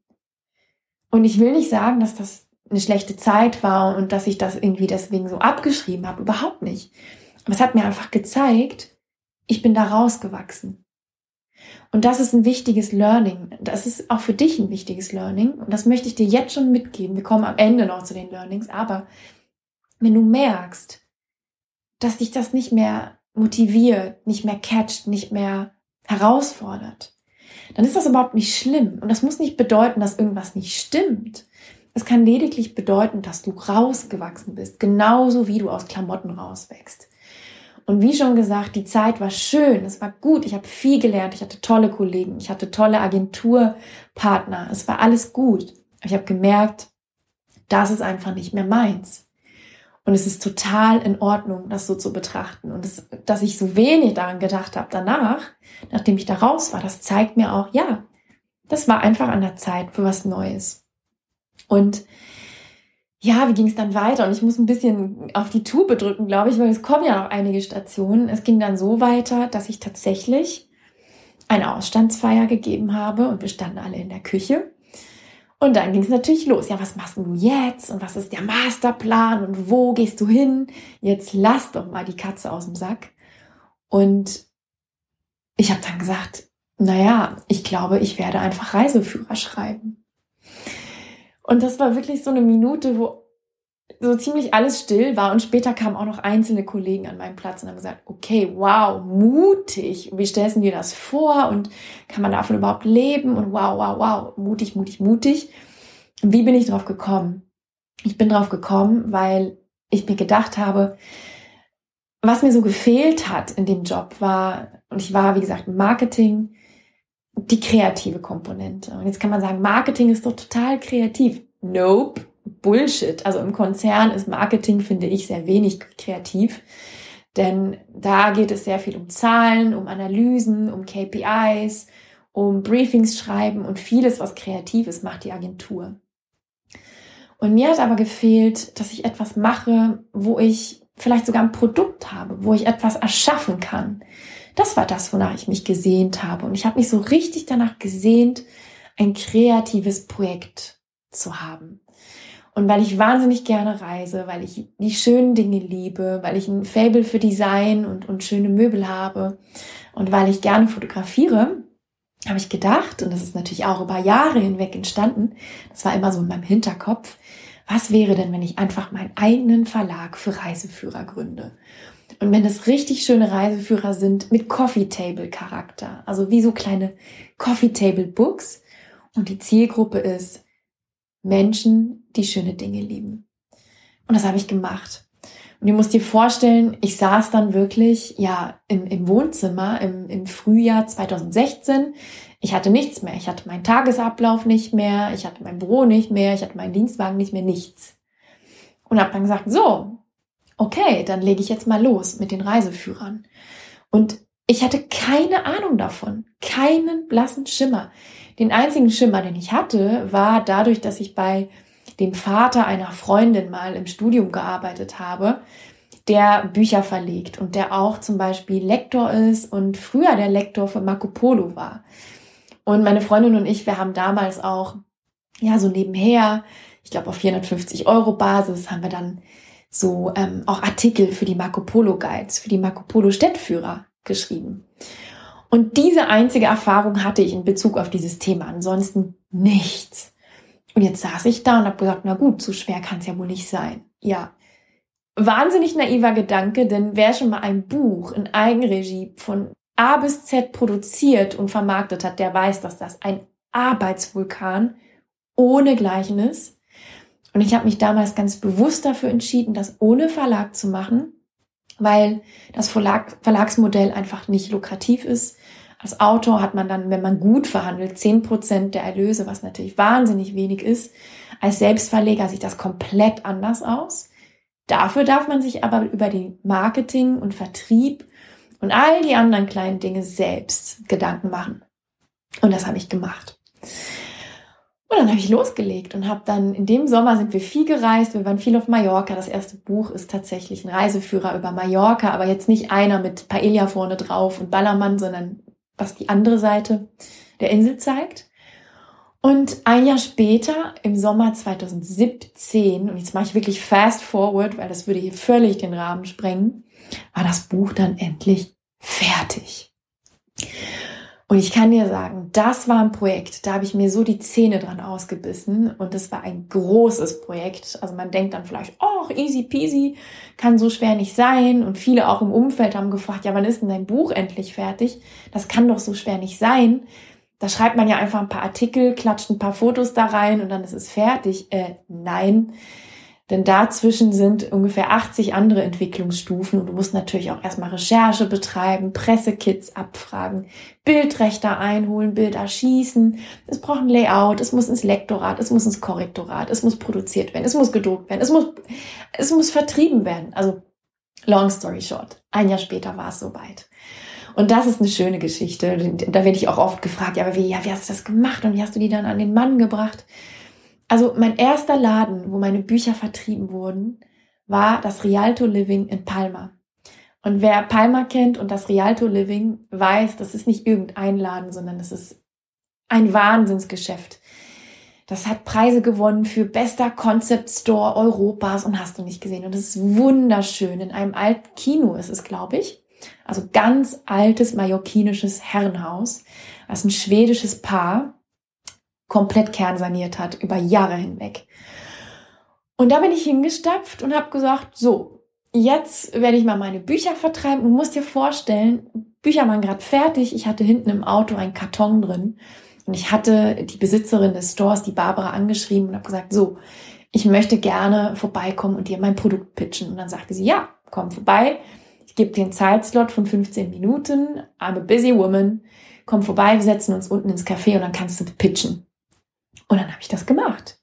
Und ich will nicht sagen, dass das eine schlechte Zeit war und dass ich das irgendwie deswegen so abgeschrieben habe. Überhaupt nicht. Aber es hat mir einfach gezeigt, ich bin da rausgewachsen. Und das ist ein wichtiges Learning. Das ist auch für dich ein wichtiges Learning. Und das möchte ich dir jetzt schon mitgeben. Wir kommen am Ende noch zu den Learnings. Aber wenn du merkst, dass dich das nicht mehr motiviert, nicht mehr catcht, nicht mehr herausfordert, dann ist das überhaupt nicht schlimm. Und das muss nicht bedeuten, dass irgendwas nicht stimmt. Es kann lediglich bedeuten, dass du rausgewachsen bist, genauso wie du aus Klamotten rauswächst. Und wie schon gesagt, die Zeit war schön, es war gut, ich habe viel gelernt, ich hatte tolle Kollegen, ich hatte tolle Agenturpartner, es war alles gut. Ich habe gemerkt, das ist einfach nicht mehr meins. Und es ist total in Ordnung, das so zu betrachten. Und das, dass ich so wenig daran gedacht habe danach, nachdem ich da raus war, das zeigt mir auch, ja, das war einfach an der Zeit für was Neues. Und ja, wie ging es dann weiter? Und ich muss ein bisschen auf die Tube drücken, glaube ich, weil es kommen ja noch einige Stationen. Es ging dann so weiter, dass ich tatsächlich eine Ausstandsfeier gegeben habe und wir standen alle in der Küche. Und dann ging es natürlich los. Ja, was machst du jetzt? Und was ist der Masterplan? Und wo gehst du hin? Jetzt lass doch mal die Katze aus dem Sack. Und ich habe dann gesagt, naja, ich glaube, ich werde einfach Reiseführer schreiben. Und das war wirklich so eine Minute, wo so ziemlich alles still war und später kamen auch noch einzelne Kollegen an meinen Platz und haben gesagt, okay, wow, mutig. Wie stellst du dir das vor und kann man davon überhaupt leben? Und wow, wow, wow, mutig, mutig, mutig. Und wie bin ich drauf gekommen? Ich bin drauf gekommen, weil ich mir gedacht habe, was mir so gefehlt hat in dem Job war, und ich war, wie gesagt, im Marketing, die kreative Komponente. Und jetzt kann man sagen, Marketing ist doch total kreativ. Nope Bullshit. Also im Konzern ist Marketing, finde ich, sehr wenig kreativ. Denn da geht es sehr viel um Zahlen, um Analysen, um KPIs, um Briefings schreiben und vieles, was Kreatives macht die Agentur. Und mir hat aber gefehlt, dass ich etwas mache, wo ich vielleicht sogar ein Produkt habe, wo ich etwas erschaffen kann. Das war das, wonach ich mich gesehnt habe. Und ich habe mich so richtig danach gesehnt, ein kreatives Projekt zu haben. Und weil ich wahnsinnig gerne reise, weil ich die schönen Dinge liebe, weil ich ein Fable für Design und, und schöne Möbel habe und weil ich gerne fotografiere, habe ich gedacht, und das ist natürlich auch über Jahre hinweg entstanden, das war immer so in meinem Hinterkopf, was wäre denn, wenn ich einfach meinen eigenen Verlag für Reiseführer gründe? Und wenn es richtig schöne Reiseführer sind mit Coffee Table Charakter, also wie so kleine Coffee Table Books und die Zielgruppe ist Menschen, die schöne Dinge lieben. Und das habe ich gemacht. Und ihr musst dir vorstellen, ich saß dann wirklich, ja, im, im Wohnzimmer im, im Frühjahr 2016. Ich hatte nichts mehr. Ich hatte meinen Tagesablauf nicht mehr. Ich hatte mein Büro nicht mehr. Ich hatte meinen Dienstwagen nicht mehr. Nichts. Und habe dann gesagt, so, okay, dann lege ich jetzt mal los mit den Reiseführern. Und ich hatte keine Ahnung davon. Keinen blassen Schimmer. Den einzigen Schimmer, den ich hatte, war dadurch, dass ich bei dem Vater einer Freundin mal im Studium gearbeitet habe, der Bücher verlegt und der auch zum Beispiel Lektor ist und früher der Lektor für Marco Polo war. Und meine Freundin und ich, wir haben damals auch, ja, so nebenher, ich glaube auf 450 Euro Basis, haben wir dann so ähm, auch Artikel für die Marco Polo Guides, für die Marco Polo Städtführer geschrieben. Und diese einzige Erfahrung hatte ich in Bezug auf dieses Thema, ansonsten nichts. Und jetzt saß ich da und habe gesagt, na gut, so schwer kann es ja wohl nicht sein. Ja, wahnsinnig naiver Gedanke, denn wer schon mal ein Buch in Eigenregie von A bis Z produziert und vermarktet hat, der weiß, dass das ein Arbeitsvulkan ohne Gleichen ist. Und ich habe mich damals ganz bewusst dafür entschieden, das ohne Verlag zu machen, weil das Verlag, Verlagsmodell einfach nicht lukrativ ist. Als Autor hat man dann, wenn man gut verhandelt, zehn Prozent der Erlöse, was natürlich wahnsinnig wenig ist. Als Selbstverleger sieht das komplett anders aus. Dafür darf man sich aber über die Marketing und Vertrieb und all die anderen kleinen Dinge selbst Gedanken machen. Und das habe ich gemacht. Dann habe ich losgelegt und habe dann, in dem Sommer sind wir viel gereist, wir waren viel auf Mallorca. Das erste Buch ist tatsächlich ein Reiseführer über Mallorca, aber jetzt nicht einer mit Paella vorne drauf und Ballermann, sondern was die andere Seite der Insel zeigt. Und ein Jahr später, im Sommer 2017, und jetzt mache ich wirklich fast forward, weil das würde hier völlig den Rahmen sprengen, war das Buch dann endlich fertig. Und ich kann dir sagen, das war ein Projekt, da habe ich mir so die Zähne dran ausgebissen und das war ein großes Projekt. Also man denkt dann vielleicht, oh, easy peasy, kann so schwer nicht sein. Und viele auch im Umfeld haben gefragt, ja, wann ist denn dein Buch endlich fertig? Das kann doch so schwer nicht sein. Da schreibt man ja einfach ein paar Artikel, klatscht ein paar Fotos da rein und dann ist es fertig. Äh, nein, Denn dazwischen sind ungefähr 80 andere Entwicklungsstufen und du musst natürlich auch erstmal Recherche betreiben, Pressekits abfragen, Bildrechter einholen, Bilder schießen. Es braucht ein Layout, es muss ins Lektorat, es muss ins Korrektorat, es muss produziert werden, es muss gedruckt werden, es muss, es muss vertrieben werden. Also long story short. Ein Jahr später war es soweit. Und das ist eine schöne Geschichte. Da werde ich auch oft gefragt, ja, aber wie, ja, wie hast du das gemacht und wie hast du die dann an den Mann gebracht? Also mein erster Laden, wo meine Bücher vertrieben wurden, war das Rialto Living in Palma. Und wer Palma kennt und das Rialto Living weiß, das ist nicht irgendein Laden, sondern das ist ein Wahnsinnsgeschäft. Das hat Preise gewonnen für bester Concept Store Europas und hast du nicht gesehen. Und es ist wunderschön. In einem alten Kino ist es, glaube ich. Also ganz altes mallorquinisches Herrenhaus. Das ist ein schwedisches Paar komplett kernsaniert hat, über Jahre hinweg. Und da bin ich hingestapft und habe gesagt, so, jetzt werde ich mal meine Bücher vertreiben. Du musst dir vorstellen, Bücher waren gerade fertig. Ich hatte hinten im Auto einen Karton drin. Und ich hatte die Besitzerin des Stores, die Barbara, angeschrieben und habe gesagt, so, ich möchte gerne vorbeikommen und dir mein Produkt pitchen. Und dann sagte sie, ja, komm vorbei. Ich gebe dir einen Zeitslot von 15 Minuten. I'm a busy woman. Komm vorbei, wir setzen uns unten ins Café und dann kannst du pitchen. Und dann habe ich das gemacht.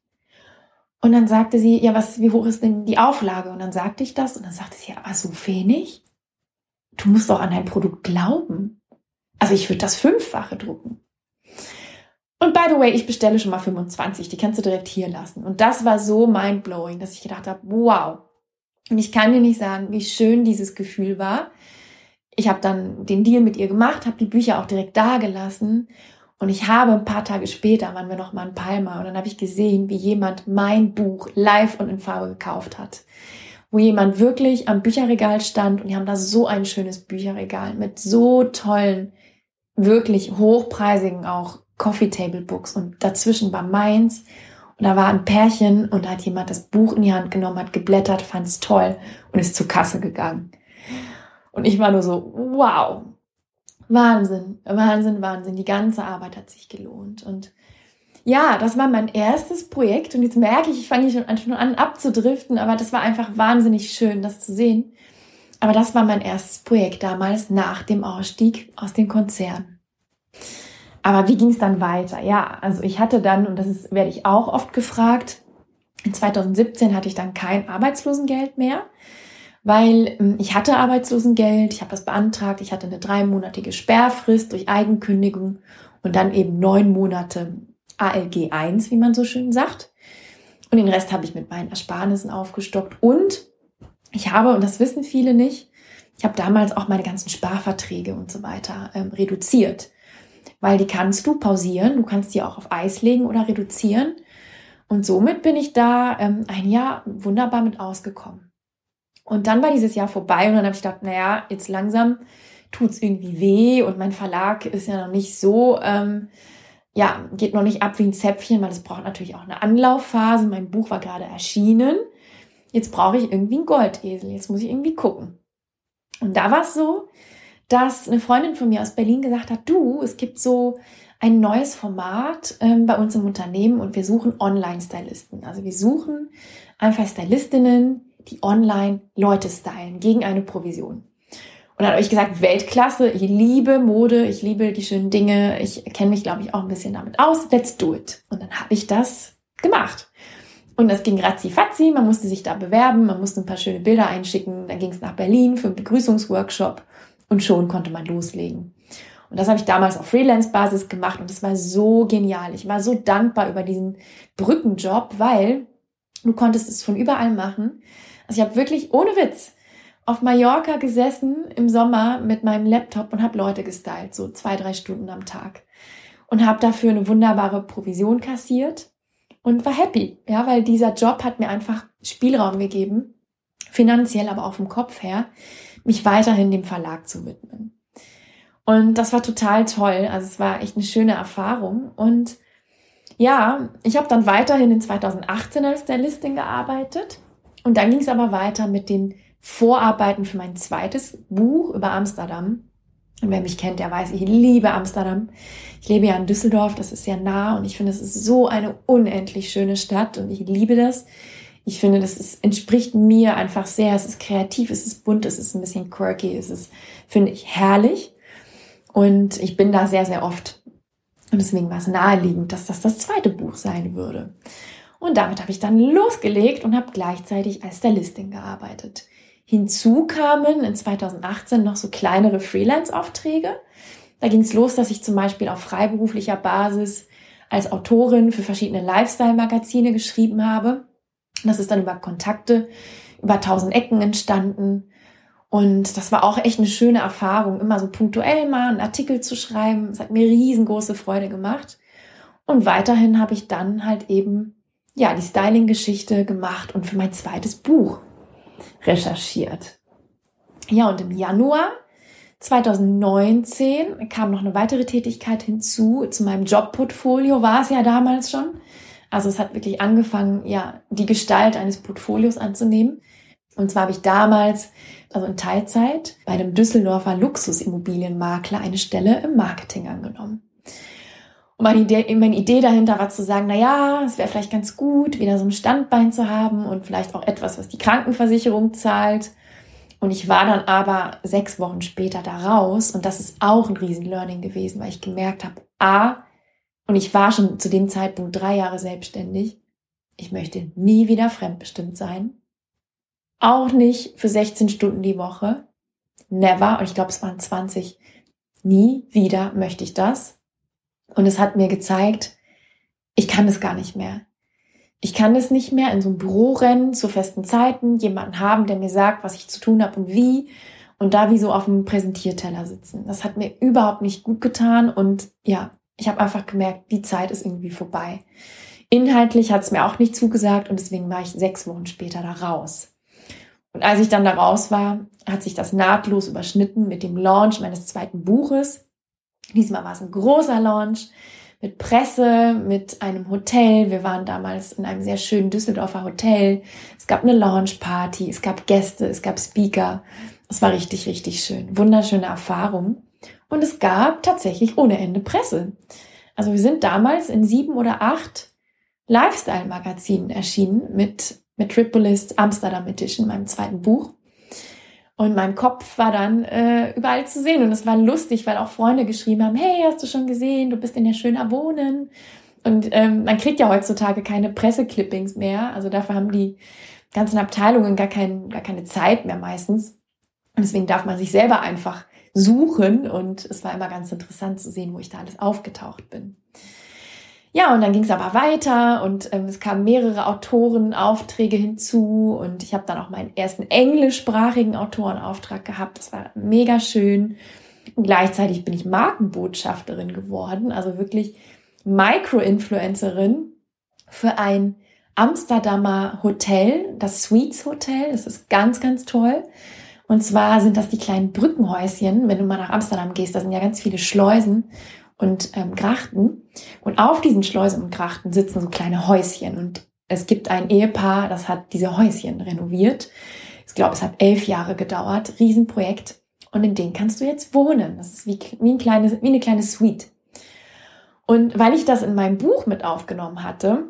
Und dann sagte sie, ja, was, wie hoch ist denn die Auflage? Und dann sagte ich das und dann sagte sie, aber so wenig? Du musst doch an dein Produkt glauben. Also ich würde das Fünffache drucken. Und by the way, ich bestelle schon mal 25, die kannst du direkt hier lassen. Und das war so mindblowing, dass ich gedacht habe, wow. Und ich kann dir nicht sagen, wie schön dieses Gefühl war. Ich habe dann den Deal mit ihr gemacht, habe die Bücher auch direkt da gelassen und ich habe ein paar Tage später, waren wir noch mal in Palma, und dann habe ich gesehen, wie jemand mein Buch live und in Farbe gekauft hat. Wo jemand wirklich am Bücherregal stand und die haben da so ein schönes Bücherregal mit so tollen, wirklich hochpreisigen auch Coffee Table Books und dazwischen war meins und da war ein Pärchen und da hat jemand das Buch in die Hand genommen, hat geblättert, fand es toll und ist zur Kasse gegangen. Und ich war nur so, wow, Wahnsinn, Wahnsinn, Wahnsinn. Die ganze Arbeit hat sich gelohnt. Und ja, das war mein erstes Projekt. Und jetzt merke ich, ich fange schon an, schon an abzudriften, aber das war einfach wahnsinnig schön, das zu sehen. Aber das war mein erstes Projekt damals nach dem Ausstieg aus dem Konzern. Aber wie ging es dann weiter? Ja, also ich hatte dann, und das ist, werde ich auch oft gefragt, in 2017 hatte ich dann kein Arbeitslosengeld mehr weil ähm, ich hatte Arbeitslosengeld, ich habe das beantragt, ich hatte eine dreimonatige Sperrfrist durch Eigenkündigung und dann eben neun Monate ALG 1, wie man so schön sagt. Und den Rest habe ich mit meinen Ersparnissen aufgestockt. Und ich habe, und das wissen viele nicht, ich habe damals auch meine ganzen Sparverträge und so weiter ähm, reduziert. Weil die kannst du pausieren, du kannst die auch auf Eis legen oder reduzieren. Und somit bin ich da ähm, ein Jahr wunderbar mit ausgekommen. Und dann war dieses Jahr vorbei und dann habe ich gedacht, naja, jetzt langsam tut's irgendwie weh und mein Verlag ist ja noch nicht so, ähm, ja, geht noch nicht ab wie ein Zäpfchen, weil es braucht natürlich auch eine Anlaufphase. Mein Buch war gerade erschienen. Jetzt brauche ich irgendwie einen Goldesel. Jetzt muss ich irgendwie gucken. Und da war es so, dass eine Freundin von mir aus Berlin gesagt hat, du, es gibt so ein neues Format ähm, bei uns im Unternehmen und wir suchen Online-Stylisten. Also wir suchen einfach Stylistinnen, die online Leute stylen gegen eine Provision. Und dann habe ich gesagt, Weltklasse, ich liebe Mode, ich liebe die schönen Dinge, ich kenne mich, glaube ich, auch ein bisschen damit aus. Let's do it. Und dann habe ich das gemacht. Und das ging ratzi fatzi, man musste sich da bewerben, man musste ein paar schöne Bilder einschicken, dann ging es nach Berlin für einen Begrüßungsworkshop und schon konnte man loslegen. Und das habe ich damals auf Freelance-Basis gemacht und es war so genial. Ich war so dankbar über diesen Brückenjob, weil du konntest es von überall machen. Also ich habe wirklich ohne Witz auf Mallorca gesessen im Sommer mit meinem Laptop und habe Leute gestylt, so zwei, drei Stunden am Tag. Und habe dafür eine wunderbare Provision kassiert und war happy, ja, weil dieser Job hat mir einfach Spielraum gegeben, finanziell, aber auch vom Kopf her, mich weiterhin dem Verlag zu widmen. Und das war total toll. Also es war echt eine schöne Erfahrung. Und ja, ich habe dann weiterhin in 2018 als Stylistin gearbeitet und dann ging es aber weiter mit den Vorarbeiten für mein zweites Buch über Amsterdam. Und wer mich kennt, der weiß, ich liebe Amsterdam. Ich lebe ja in Düsseldorf, das ist sehr nah und ich finde, es ist so eine unendlich schöne Stadt und ich liebe das. Ich finde, das ist, entspricht mir einfach sehr. Es ist kreativ, es ist bunt, es ist ein bisschen quirky, es ist, finde ich, herrlich. Und ich bin da sehr, sehr oft. Und deswegen war es naheliegend, dass das das zweite Buch sein würde. Und damit habe ich dann losgelegt und habe gleichzeitig als Stylistin gearbeitet. Hinzu kamen in 2018 noch so kleinere Freelance-Aufträge. Da ging es los, dass ich zum Beispiel auf freiberuflicher Basis als Autorin für verschiedene Lifestyle-Magazine geschrieben habe. Das ist dann über Kontakte, über tausend Ecken entstanden. Und das war auch echt eine schöne Erfahrung, immer so punktuell mal einen Artikel zu schreiben. Es hat mir riesengroße Freude gemacht. Und weiterhin habe ich dann halt eben, ja, die Styling-Geschichte gemacht und für mein zweites Buch recherchiert. Ja, und im Januar 2019 kam noch eine weitere Tätigkeit hinzu. Zu meinem Jobportfolio war es ja damals schon. Also es hat wirklich angefangen, ja, die Gestalt eines Portfolios anzunehmen. Und zwar habe ich damals, also in Teilzeit, bei einem Düsseldorfer Luxusimmobilienmakler eine Stelle im Marketing angenommen. Und meine Idee, meine Idee dahinter war zu sagen, na ja, es wäre vielleicht ganz gut, wieder so ein Standbein zu haben und vielleicht auch etwas, was die Krankenversicherung zahlt. Und ich war dann aber sechs Wochen später da raus und das ist auch ein Riesen-Learning gewesen, weil ich gemerkt habe, a, und ich war schon zu dem Zeitpunkt drei Jahre selbstständig, ich möchte nie wieder fremdbestimmt sein. Auch nicht für 16 Stunden die Woche. Never. Und ich glaube, es waren 20. Nie wieder möchte ich das. Und es hat mir gezeigt, ich kann es gar nicht mehr. Ich kann es nicht mehr in so ein Büro rennen zu festen Zeiten, jemanden haben, der mir sagt, was ich zu tun habe und wie und da wie so auf dem Präsentierteller sitzen. Das hat mir überhaupt nicht gut getan und ja, ich habe einfach gemerkt, die Zeit ist irgendwie vorbei. Inhaltlich hat es mir auch nicht zugesagt und deswegen war ich sechs Wochen später da raus. Und als ich dann da raus war, hat sich das nahtlos überschnitten mit dem Launch meines zweiten Buches. Diesmal war es ein großer Launch mit Presse, mit einem Hotel. Wir waren damals in einem sehr schönen Düsseldorfer Hotel. Es gab eine Launchparty, es gab Gäste, es gab Speaker. Es war richtig, richtig schön. Wunderschöne Erfahrung. Und es gab tatsächlich ohne Ende Presse. Also wir sind damals in sieben oder acht Lifestyle-Magazinen erschienen mit Metropolis Amsterdam Edition, meinem zweiten Buch. Und mein Kopf war dann äh, überall zu sehen. Und es war lustig, weil auch Freunde geschrieben haben, hey, hast du schon gesehen, du bist in ja schöner Wohnen. Und ähm, man kriegt ja heutzutage keine Presseclippings mehr. Also dafür haben die ganzen Abteilungen gar, kein, gar keine Zeit mehr meistens. Und deswegen darf man sich selber einfach suchen. Und es war immer ganz interessant zu sehen, wo ich da alles aufgetaucht bin. Ja, und dann ging es aber weiter und ähm, es kamen mehrere Autorenaufträge hinzu und ich habe dann auch meinen ersten englischsprachigen Autorenauftrag gehabt. Das war mega schön. Gleichzeitig bin ich Markenbotschafterin geworden, also wirklich Micro-Influencerin für ein Amsterdamer Hotel, das Suites Hotel. Das ist ganz, ganz toll. Und zwar sind das die kleinen Brückenhäuschen, wenn du mal nach Amsterdam gehst, da sind ja ganz viele Schleusen und ähm, Grachten. Und auf diesen Schleusen und Grachten sitzen so kleine Häuschen. Und es gibt ein Ehepaar, das hat diese Häuschen renoviert. Ich glaube, es hat elf Jahre gedauert. Riesenprojekt. Und in denen kannst du jetzt wohnen. Das ist wie, wie, ein kleines, wie eine kleine Suite. Und weil ich das in meinem Buch mit aufgenommen hatte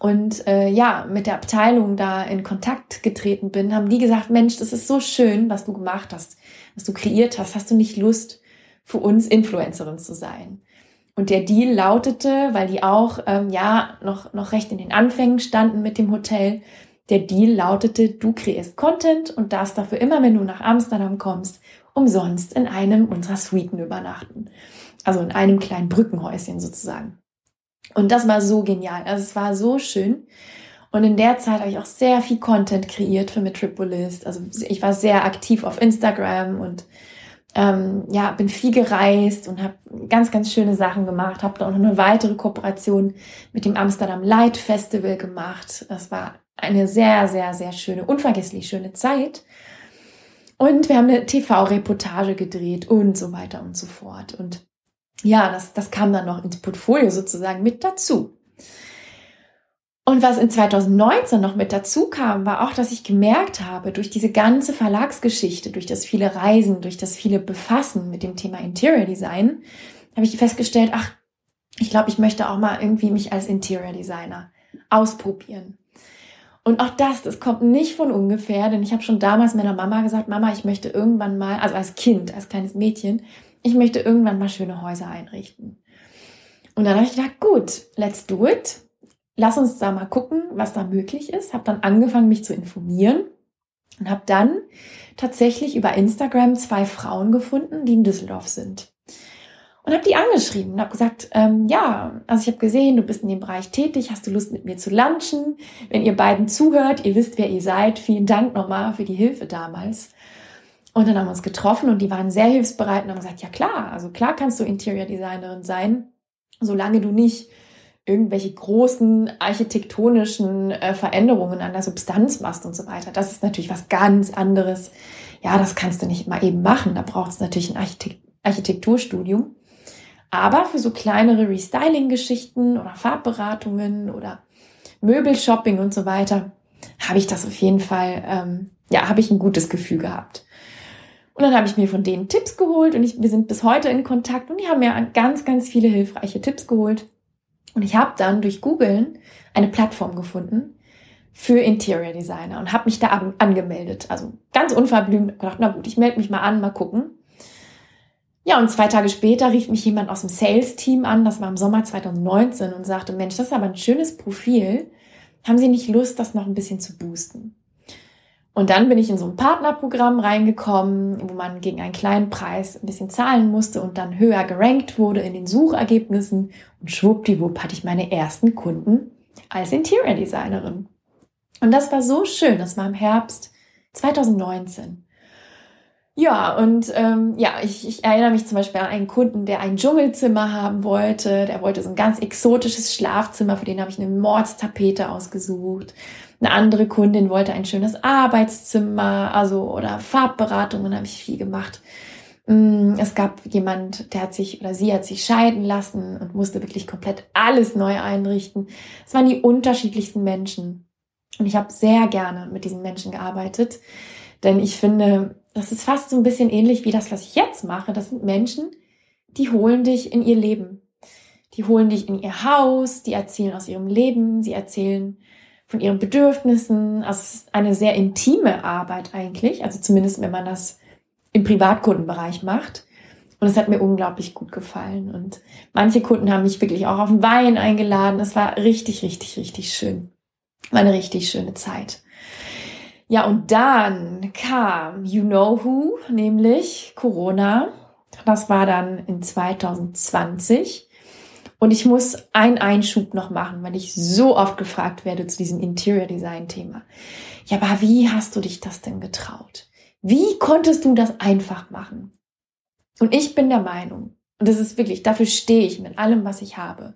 und äh, ja, mit der Abteilung da in Kontakt getreten bin, haben die gesagt, Mensch, das ist so schön, was du gemacht hast, was du kreiert hast. Hast du nicht Lust, für uns Influencerin zu sein. Und der Deal lautete, weil die auch ähm, ja noch, noch recht in den Anfängen standen mit dem Hotel, der Deal lautete, du kreierst Content und darfst dafür immer, wenn du nach Amsterdam kommst, umsonst in einem unserer Suiten übernachten. Also in einem kleinen Brückenhäuschen sozusagen. Und das war so genial. Also es war so schön. Und in der Zeit habe ich auch sehr viel Content kreiert für Metropolis. Also ich war sehr aktiv auf Instagram und ähm, ja, bin viel gereist und habe ganz, ganz schöne Sachen gemacht. Habe da auch noch eine weitere Kooperation mit dem Amsterdam Light Festival gemacht. Das war eine sehr, sehr, sehr schöne, unvergesslich schöne Zeit. Und wir haben eine TV-Reportage gedreht und so weiter und so fort. Und ja, das, das kam dann noch ins Portfolio sozusagen mit dazu. Und was in 2019 noch mit dazu kam, war auch, dass ich gemerkt habe, durch diese ganze Verlagsgeschichte, durch das viele Reisen, durch das viele Befassen mit dem Thema Interior Design, habe ich festgestellt, ach, ich glaube, ich möchte auch mal irgendwie mich als Interior Designer ausprobieren. Und auch das, das kommt nicht von ungefähr, denn ich habe schon damals meiner Mama gesagt, Mama, ich möchte irgendwann mal, also als Kind, als kleines Mädchen, ich möchte irgendwann mal schöne Häuser einrichten. Und dann habe ich gedacht, gut, let's do it. Lass uns da mal gucken, was da möglich ist. Habe dann angefangen, mich zu informieren und habe dann tatsächlich über Instagram zwei Frauen gefunden, die in Düsseldorf sind und habe die angeschrieben und habe gesagt, ähm, ja, also ich habe gesehen, du bist in dem Bereich tätig, hast du Lust mit mir zu lunchen? Wenn ihr beiden zuhört, ihr wisst, wer ihr seid, vielen Dank nochmal für die Hilfe damals. Und dann haben wir uns getroffen und die waren sehr hilfsbereit und haben gesagt, ja klar, also klar kannst du Interior Designerin sein, solange du nicht irgendwelche großen architektonischen äh, Veränderungen an der Substanz machst und so weiter. Das ist natürlich was ganz anderes. Ja, das kannst du nicht mal eben machen. Da braucht es natürlich ein Architekt Architekturstudium. Aber für so kleinere Restyling-Geschichten oder Farbberatungen oder Möbelshopping und so weiter habe ich das auf jeden Fall, ähm, ja, habe ich ein gutes Gefühl gehabt. Und dann habe ich mir von denen Tipps geholt und ich, wir sind bis heute in Kontakt und die haben mir ganz, ganz viele hilfreiche Tipps geholt. Und ich habe dann durch Googlen eine Plattform gefunden für Interior Designer und habe mich da angemeldet. Also ganz unverblümt gedacht, na gut, ich melde mich mal an, mal gucken. Ja, und zwei Tage später rief mich jemand aus dem Sales-Team an, das war im Sommer 2019, und sagte, Mensch, das ist aber ein schönes Profil. Haben Sie nicht Lust, das noch ein bisschen zu boosten? Und dann bin ich in so ein Partnerprogramm reingekommen, wo man gegen einen kleinen Preis ein bisschen zahlen musste und dann höher gerankt wurde in den Suchergebnissen. Und schwuppdiwupp hatte ich meine ersten Kunden als Interior Designerin. Und das war so schön. Das war im Herbst 2019. Ja, und ähm, ja, ich, ich erinnere mich zum Beispiel an einen Kunden, der ein Dschungelzimmer haben wollte. Der wollte so ein ganz exotisches Schlafzimmer, für den habe ich eine Mordstapete ausgesucht. Eine andere Kundin wollte ein schönes Arbeitszimmer, also oder Farbberatungen habe ich viel gemacht. Mm, es gab jemand, der hat sich oder sie hat sich scheiden lassen und musste wirklich komplett alles neu einrichten. Es waren die unterschiedlichsten Menschen. Und ich habe sehr gerne mit diesen Menschen gearbeitet, denn ich finde, das ist fast so ein bisschen ähnlich wie das, was ich jetzt mache. Das sind Menschen, die holen dich in ihr Leben. Die holen dich in ihr Haus, die erzählen aus ihrem Leben, sie erzählen von ihren Bedürfnissen. Also es ist eine sehr intime Arbeit eigentlich, also zumindest wenn man das im Privatkundenbereich macht. Und es hat mir unglaublich gut gefallen. Und manche Kunden haben mich wirklich auch auf den Wein eingeladen. Es war richtig, richtig, richtig schön. War eine richtig schöne Zeit. Ja, und dann kam You Know Who, nämlich Corona. Das war dann in 2020. Und ich muss einen Einschub noch machen, weil ich so oft gefragt werde zu diesem Interior Design Thema. Ja, aber wie hast du dich das denn getraut? Wie konntest du das einfach machen? Und ich bin der Meinung, und das ist wirklich, dafür stehe ich mit allem, was ich habe.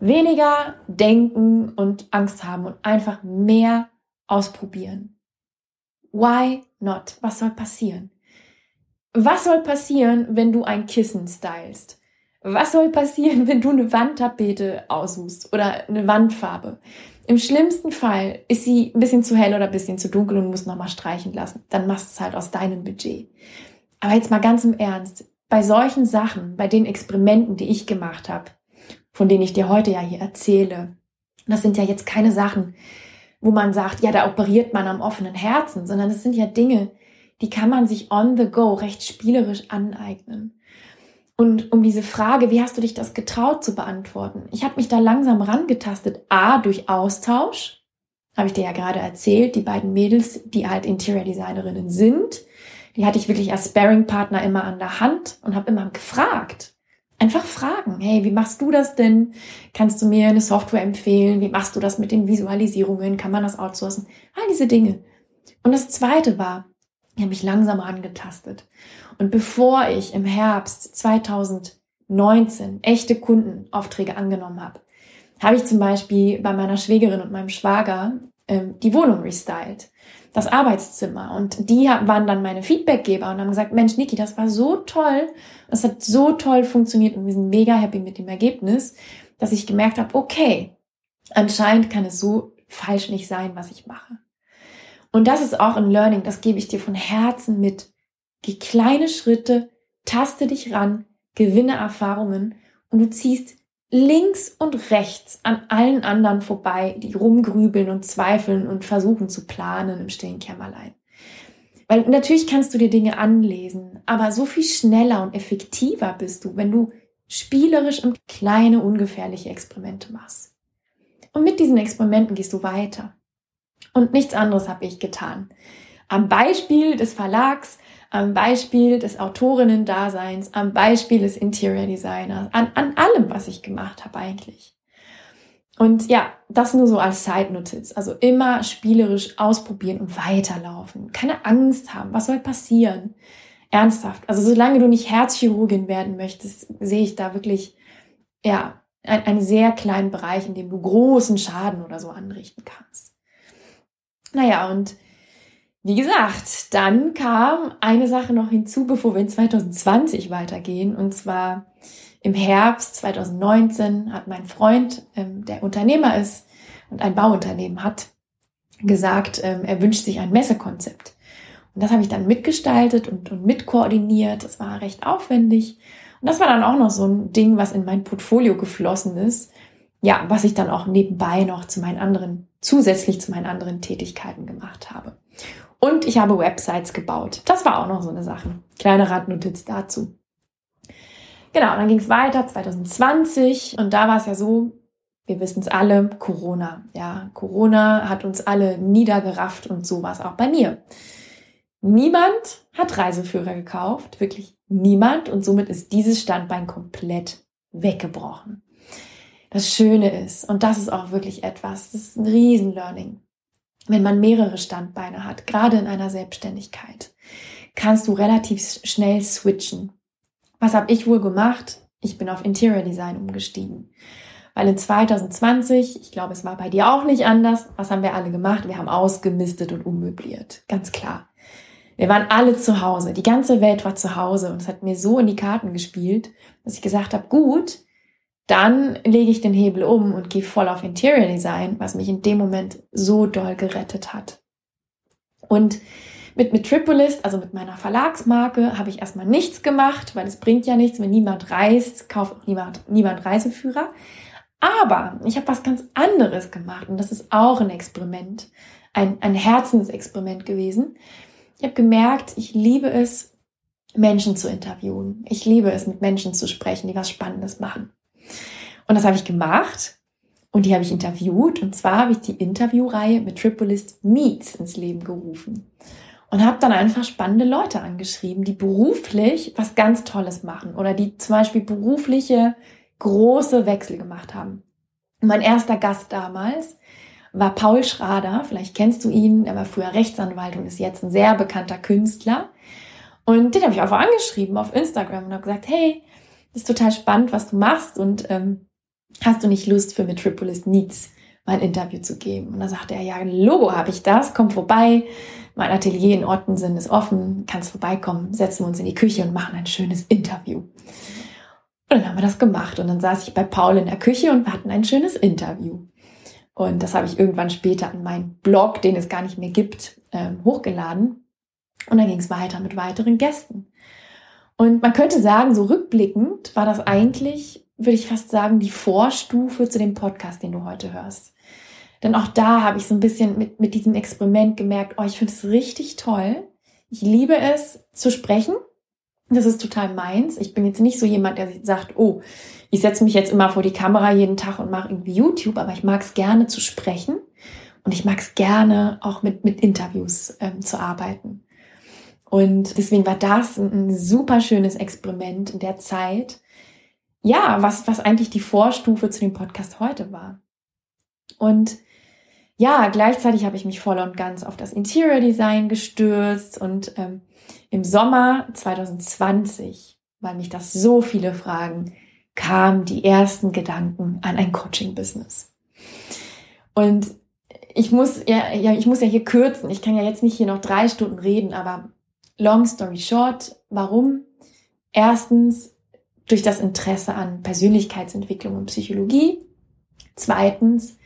Weniger denken und Angst haben und einfach mehr ausprobieren. Why not? Was soll passieren? Was soll passieren, wenn du ein Kissen stylst? Was soll passieren, wenn du eine Wandtapete aussuchst oder eine Wandfarbe? Im schlimmsten Fall ist sie ein bisschen zu hell oder ein bisschen zu dunkel und musst nochmal streichen lassen. Dann machst du es halt aus deinem Budget. Aber jetzt mal ganz im Ernst. Bei solchen Sachen, bei den Experimenten, die ich gemacht habe, von denen ich dir heute ja hier erzähle, das sind ja jetzt keine Sachen, wo man sagt, ja, da operiert man am offenen Herzen, sondern es sind ja Dinge, die kann man sich on the go recht spielerisch aneignen. Und um diese Frage, wie hast du dich das getraut zu beantworten? Ich habe mich da langsam rangetastet. A, durch Austausch. Habe ich dir ja gerade erzählt, die beiden Mädels, die halt Interior Designerinnen sind, die hatte ich wirklich als Sparring-Partner immer an der Hand und habe immer gefragt. Einfach fragen, hey, wie machst du das denn? Kannst du mir eine Software empfehlen? Wie machst du das mit den Visualisierungen? Kann man das outsourcen? All diese Dinge. Und das zweite war, ich habe mich langsam angetastet. Und bevor ich im Herbst 2019 echte Kundenaufträge angenommen habe, habe ich zum Beispiel bei meiner Schwägerin und meinem Schwager ähm, die Wohnung restylt das Arbeitszimmer. Und die waren dann meine Feedbackgeber und haben gesagt, Mensch, Niki, das war so toll. Das hat so toll funktioniert und wir sind mega happy mit dem Ergebnis, dass ich gemerkt habe, okay, anscheinend kann es so falsch nicht sein, was ich mache. Und das ist auch ein Learning, das gebe ich dir von Herzen mit. Geh kleine Schritte, taste dich ran, gewinne Erfahrungen und du ziehst links und rechts an allen anderen vorbei, die rumgrübeln und zweifeln und versuchen zu planen im stillen Kämmerlein. Weil natürlich kannst du dir Dinge anlesen, aber so viel schneller und effektiver bist du, wenn du spielerisch und kleine, ungefährliche Experimente machst. Und mit diesen Experimenten gehst du weiter. Und nichts anderes habe ich getan. Am Beispiel des Verlags, am Beispiel des Autorinnen-Daseins, am Beispiel des Interior Designers, an, an allem, was ich gemacht habe eigentlich. Und ja, das nur so als Side-Notiz. Also immer spielerisch ausprobieren und weiterlaufen. Keine Angst haben. Was soll passieren? Ernsthaft. Also solange du nicht Herzchirurgin werden möchtest, sehe ich da wirklich, ja, einen sehr kleinen Bereich, in dem du großen Schaden oder so anrichten kannst. Naja, und wie gesagt, dann kam eine Sache noch hinzu, bevor wir in 2020 weitergehen. Und zwar im Herbst 2019 hat mein Freund, ähm, der Unternehmer ist und ein Bauunternehmen hat, gesagt, ähm, er wünscht sich ein Messekonzept. Und das habe ich dann mitgestaltet und, und mitkoordiniert. Das war recht aufwendig. Und das war dann auch noch so ein Ding, was in mein Portfolio geflossen ist. Ja, was ich dann auch nebenbei noch zu meinen anderen, zusätzlich zu meinen anderen Tätigkeiten gemacht habe. Und ich habe Websites gebaut. Das war auch noch so eine Sache. Kleine Radnotiz dazu. Genau, dann ging es weiter 2020 und da war es ja so, wir wissen es alle, Corona. Ja, Corona hat uns alle niedergerafft und so war es auch bei mir. Niemand hat Reiseführer gekauft, wirklich niemand und somit ist dieses Standbein komplett weggebrochen. Das Schöne ist, und das ist auch wirklich etwas, das ist ein Riesen-Learning, wenn man mehrere Standbeine hat, gerade in einer Selbstständigkeit, kannst du relativ schnell switchen. Was habe ich wohl gemacht? Ich bin auf Interior Design umgestiegen. Weil in 2020, ich glaube, es war bei dir auch nicht anders, was haben wir alle gemacht? Wir haben ausgemistet und ummöbliert. Ganz klar. Wir waren alle zu Hause. Die ganze Welt war zu Hause und es hat mir so in die Karten gespielt, dass ich gesagt habe, gut, dann lege ich den Hebel um und gehe voll auf Interior Design, was mich in dem Moment so doll gerettet hat. Und mit Metropolis, also mit meiner Verlagsmarke, habe ich erstmal nichts gemacht, weil es bringt ja nichts, wenn niemand reist, kauft auch niemand, niemand Reiseführer. Aber ich habe was ganz anderes gemacht und das ist auch ein Experiment, ein, ein Herzensexperiment gewesen. Ich habe gemerkt, ich liebe es, Menschen zu interviewen. Ich liebe es, mit Menschen zu sprechen, die was Spannendes machen. Und das habe ich gemacht und die habe ich interviewt. Und zwar habe ich die Interviewreihe Metropolis Meets ins Leben gerufen. Und habe dann einfach spannende Leute angeschrieben, die beruflich was ganz Tolles machen oder die zum Beispiel berufliche große Wechsel gemacht haben. Mein erster Gast damals war Paul Schrader. Vielleicht kennst du ihn. Er war früher Rechtsanwalt und ist jetzt ein sehr bekannter Künstler. Und den habe ich einfach angeschrieben auf Instagram und habe gesagt, hey, ist total spannend, was du machst und ähm, hast du nicht Lust für Metropolis Needs mal ein Interview zu geben? Und dann sagte er, ja, Logo habe ich das, komm vorbei. Mein Atelier in Ottensen ist offen, kannst vorbeikommen, setzen wir uns in die Küche und machen ein schönes Interview. Und dann haben wir das gemacht und dann saß ich bei Paul in der Küche und wir hatten ein schönes Interview. Und das habe ich irgendwann später an meinen Blog, den es gar nicht mehr gibt, ähm, hochgeladen. Und dann ging es weiter mit weiteren Gästen. Und man könnte sagen, so rückblickend war das eigentlich, würde ich fast sagen, die Vorstufe zu dem Podcast, den du heute hörst. Denn auch da habe ich so ein bisschen mit, mit diesem Experiment gemerkt, oh, ich finde es richtig toll. Ich liebe es zu sprechen. Das ist total meins. Ich bin jetzt nicht so jemand, der sagt, oh, ich setze mich jetzt immer vor die Kamera jeden Tag und mache irgendwie YouTube, aber ich mag es gerne zu sprechen und ich mag es gerne auch mit, mit Interviews ähm, zu arbeiten. Und deswegen war das ein, super schönes Experiment in der Zeit. Ja, was, was eigentlich die Vorstufe zu dem Podcast heute war. Und ja, gleichzeitig habe ich mich voll und ganz auf das Interior Design gestürzt und ähm, im Sommer 2020, weil mich das so viele Fragen, kamen die ersten Gedanken an ein Coaching-Business. Und ich muss ja, ja, ich muss ja hier kürzen. Ich kann ja jetzt nicht hier noch drei Stunden reden, aber long story short, warum? Erstens durch das Interesse an Persönlichkeitsentwicklung und Psychologie. Zweitens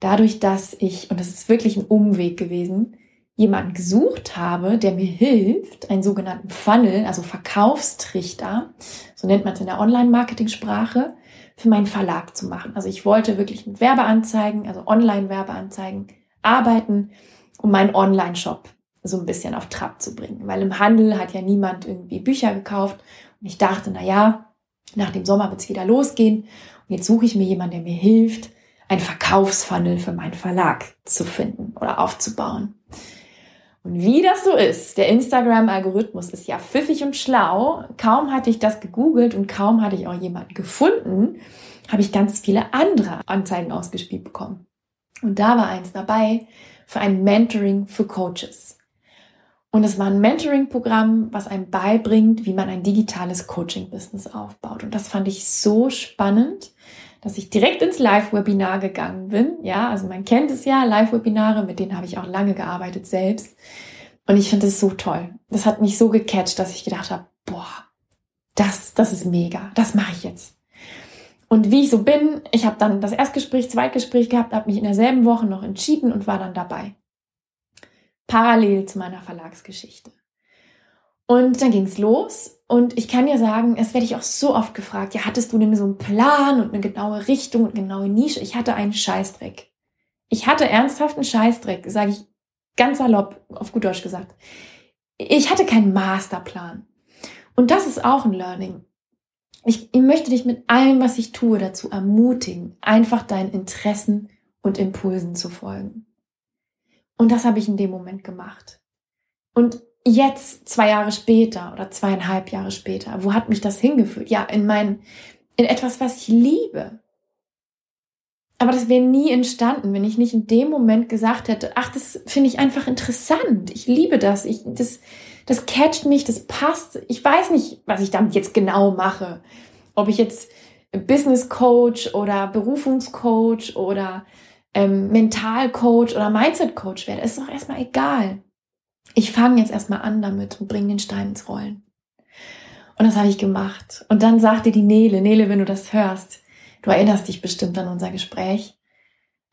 dadurch, dass ich, und das ist wirklich ein Umweg gewesen, jemanden gesucht habe, der mir hilft, einen sogenannten Funnel, also Verkaufstrichter, so nennt man es in der Online-Marketing-Sprache, für meinen Verlag zu machen. Also ich wollte wirklich mit Werbeanzeigen, also Online-Werbeanzeigen arbeiten, um meinen Online-Shop so ein bisschen auf Trab zu bringen. Weil im Handel hat ja niemand irgendwie Bücher gekauft. Und ich dachte, na ja, nach dem Sommer wird es wieder losgehen. Und jetzt suche ich mir jemanden, der mir hilft, ein Verkaufsfunnel für meinen Verlag zu finden oder aufzubauen. Und wie das so ist, der Instagram-Algorithmus ist ja pfiffig und schlau. Kaum hatte ich das gegoogelt und kaum hatte ich auch jemanden gefunden, habe ich ganz viele andere Anzeigen ausgespielt bekommen. Und da war eins dabei für ein Mentoring für Coaches. Und es war ein Mentoring-Programm, was einem beibringt, wie man ein digitales Coaching-Business aufbaut. Und das fand ich so spannend, dass ich direkt ins Live-Webinar gegangen bin. Ja, also man kennt es ja, Live-Webinare, mit denen habe ich auch lange gearbeitet selbst. Und ich finde es so toll. Das hat mich so gecatcht, dass ich gedacht habe, boah, das, das ist mega. Das mache ich jetzt. Und wie ich so bin, ich habe dann das Erstgespräch, Zweitgespräch gehabt, habe mich in derselben Woche noch entschieden und war dann dabei. Parallel zu meiner Verlagsgeschichte. Und dann ging's los. Und ich kann dir sagen, es werde ich auch so oft gefragt, ja, hattest du denn so einen Plan und eine genaue Richtung und genaue Nische? Ich hatte einen Scheißdreck. Ich hatte ernsthaft einen Scheißdreck, sage ich ganz salopp, auf gut Deutsch gesagt. Ich hatte keinen Masterplan. Und das ist auch ein Learning. Ich, ich möchte dich mit allem, was ich tue, dazu ermutigen, einfach deinen Interessen und Impulsen zu folgen. Und das habe ich in dem Moment gemacht. Und jetzt, zwei Jahre später oder zweieinhalb Jahre später, wo hat mich das hingeführt? Ja, in mein, in etwas, was ich liebe. Aber das wäre nie entstanden, wenn ich nicht in dem Moment gesagt hätte, ach, das finde ich einfach interessant. Ich liebe das. Ich, das, das catcht mich, das passt. Ich weiß nicht, was ich damit jetzt genau mache. Ob ich jetzt Business Coach oder Berufungscoach oder ähm, Mental Coach oder Mindset Coach werde, ist doch erstmal egal. Ich fange jetzt erstmal an damit und bringe den Stein ins Rollen. Und das habe ich gemacht. Und dann sagte die Nele, Nele, wenn du das hörst, Du erinnerst dich bestimmt an unser Gespräch.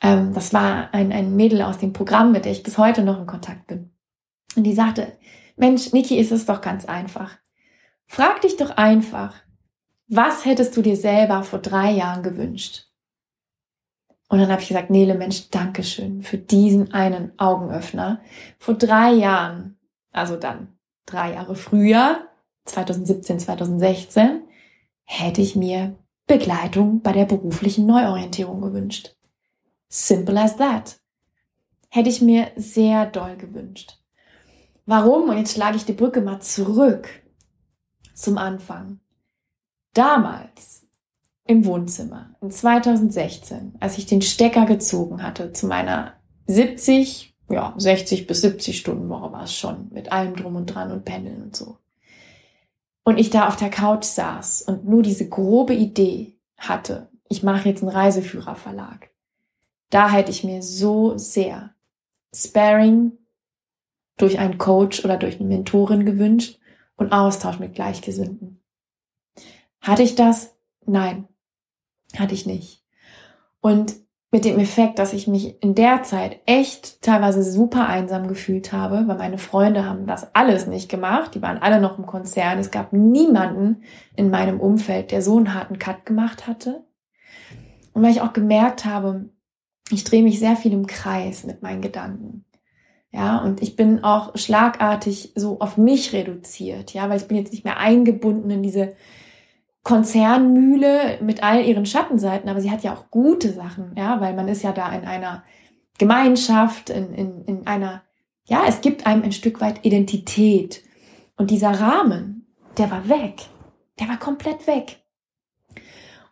Ähm, das war ein, ein Mädel aus dem Programm, mit der ich bis heute noch in Kontakt bin. Und die sagte, Mensch, Niki, ist es doch ganz einfach. Frag dich doch einfach, was hättest du dir selber vor drei Jahren gewünscht? Und dann habe ich gesagt, Nele, Mensch, Dankeschön für diesen einen Augenöffner. Vor drei Jahren, also dann drei Jahre früher, 2017, 2016, hätte ich mir Begleitung bei der beruflichen Neuorientierung gewünscht. Simple as that. Hätte ich mir sehr doll gewünscht. Warum? Und jetzt schlage ich die Brücke mal zurück zum Anfang. Damals im Wohnzimmer in 2016, als ich den Stecker gezogen hatte zu meiner 70, ja, 60 bis 70 Stunden Woche war es schon, mit allem drum und dran und Pendeln und so und ich da auf der Couch saß und nur diese grobe Idee hatte, ich mache jetzt einen Reiseführerverlag, da hätte ich mir so sehr Sparing durch einen Coach oder durch eine Mentorin gewünscht und Austausch mit Gleichgesinnten. Hatte ich das? Nein, hatte ich nicht. Und mit dem Effekt, dass ich mich in der Zeit echt teilweise super einsam gefühlt habe, weil meine Freunde haben das alles nicht gemacht. Die waren alle noch im Konzern. Es gab niemanden in meinem Umfeld, der so einen harten Cut gemacht hatte. Und weil ich auch gemerkt habe, ich drehe mich sehr viel im Kreis mit meinen Gedanken. Ja, und ich bin auch schlagartig so auf mich reduziert, ja, weil ich bin jetzt nicht mehr eingebunden in diese Konzernmühle mit all ihren Schattenseiten, aber sie hat ja auch gute Sachen, ja, weil man ist ja da in einer Gemeinschaft, in, in, in einer, ja, es gibt einem ein Stück weit Identität. Und dieser Rahmen, der war weg. Der war komplett weg.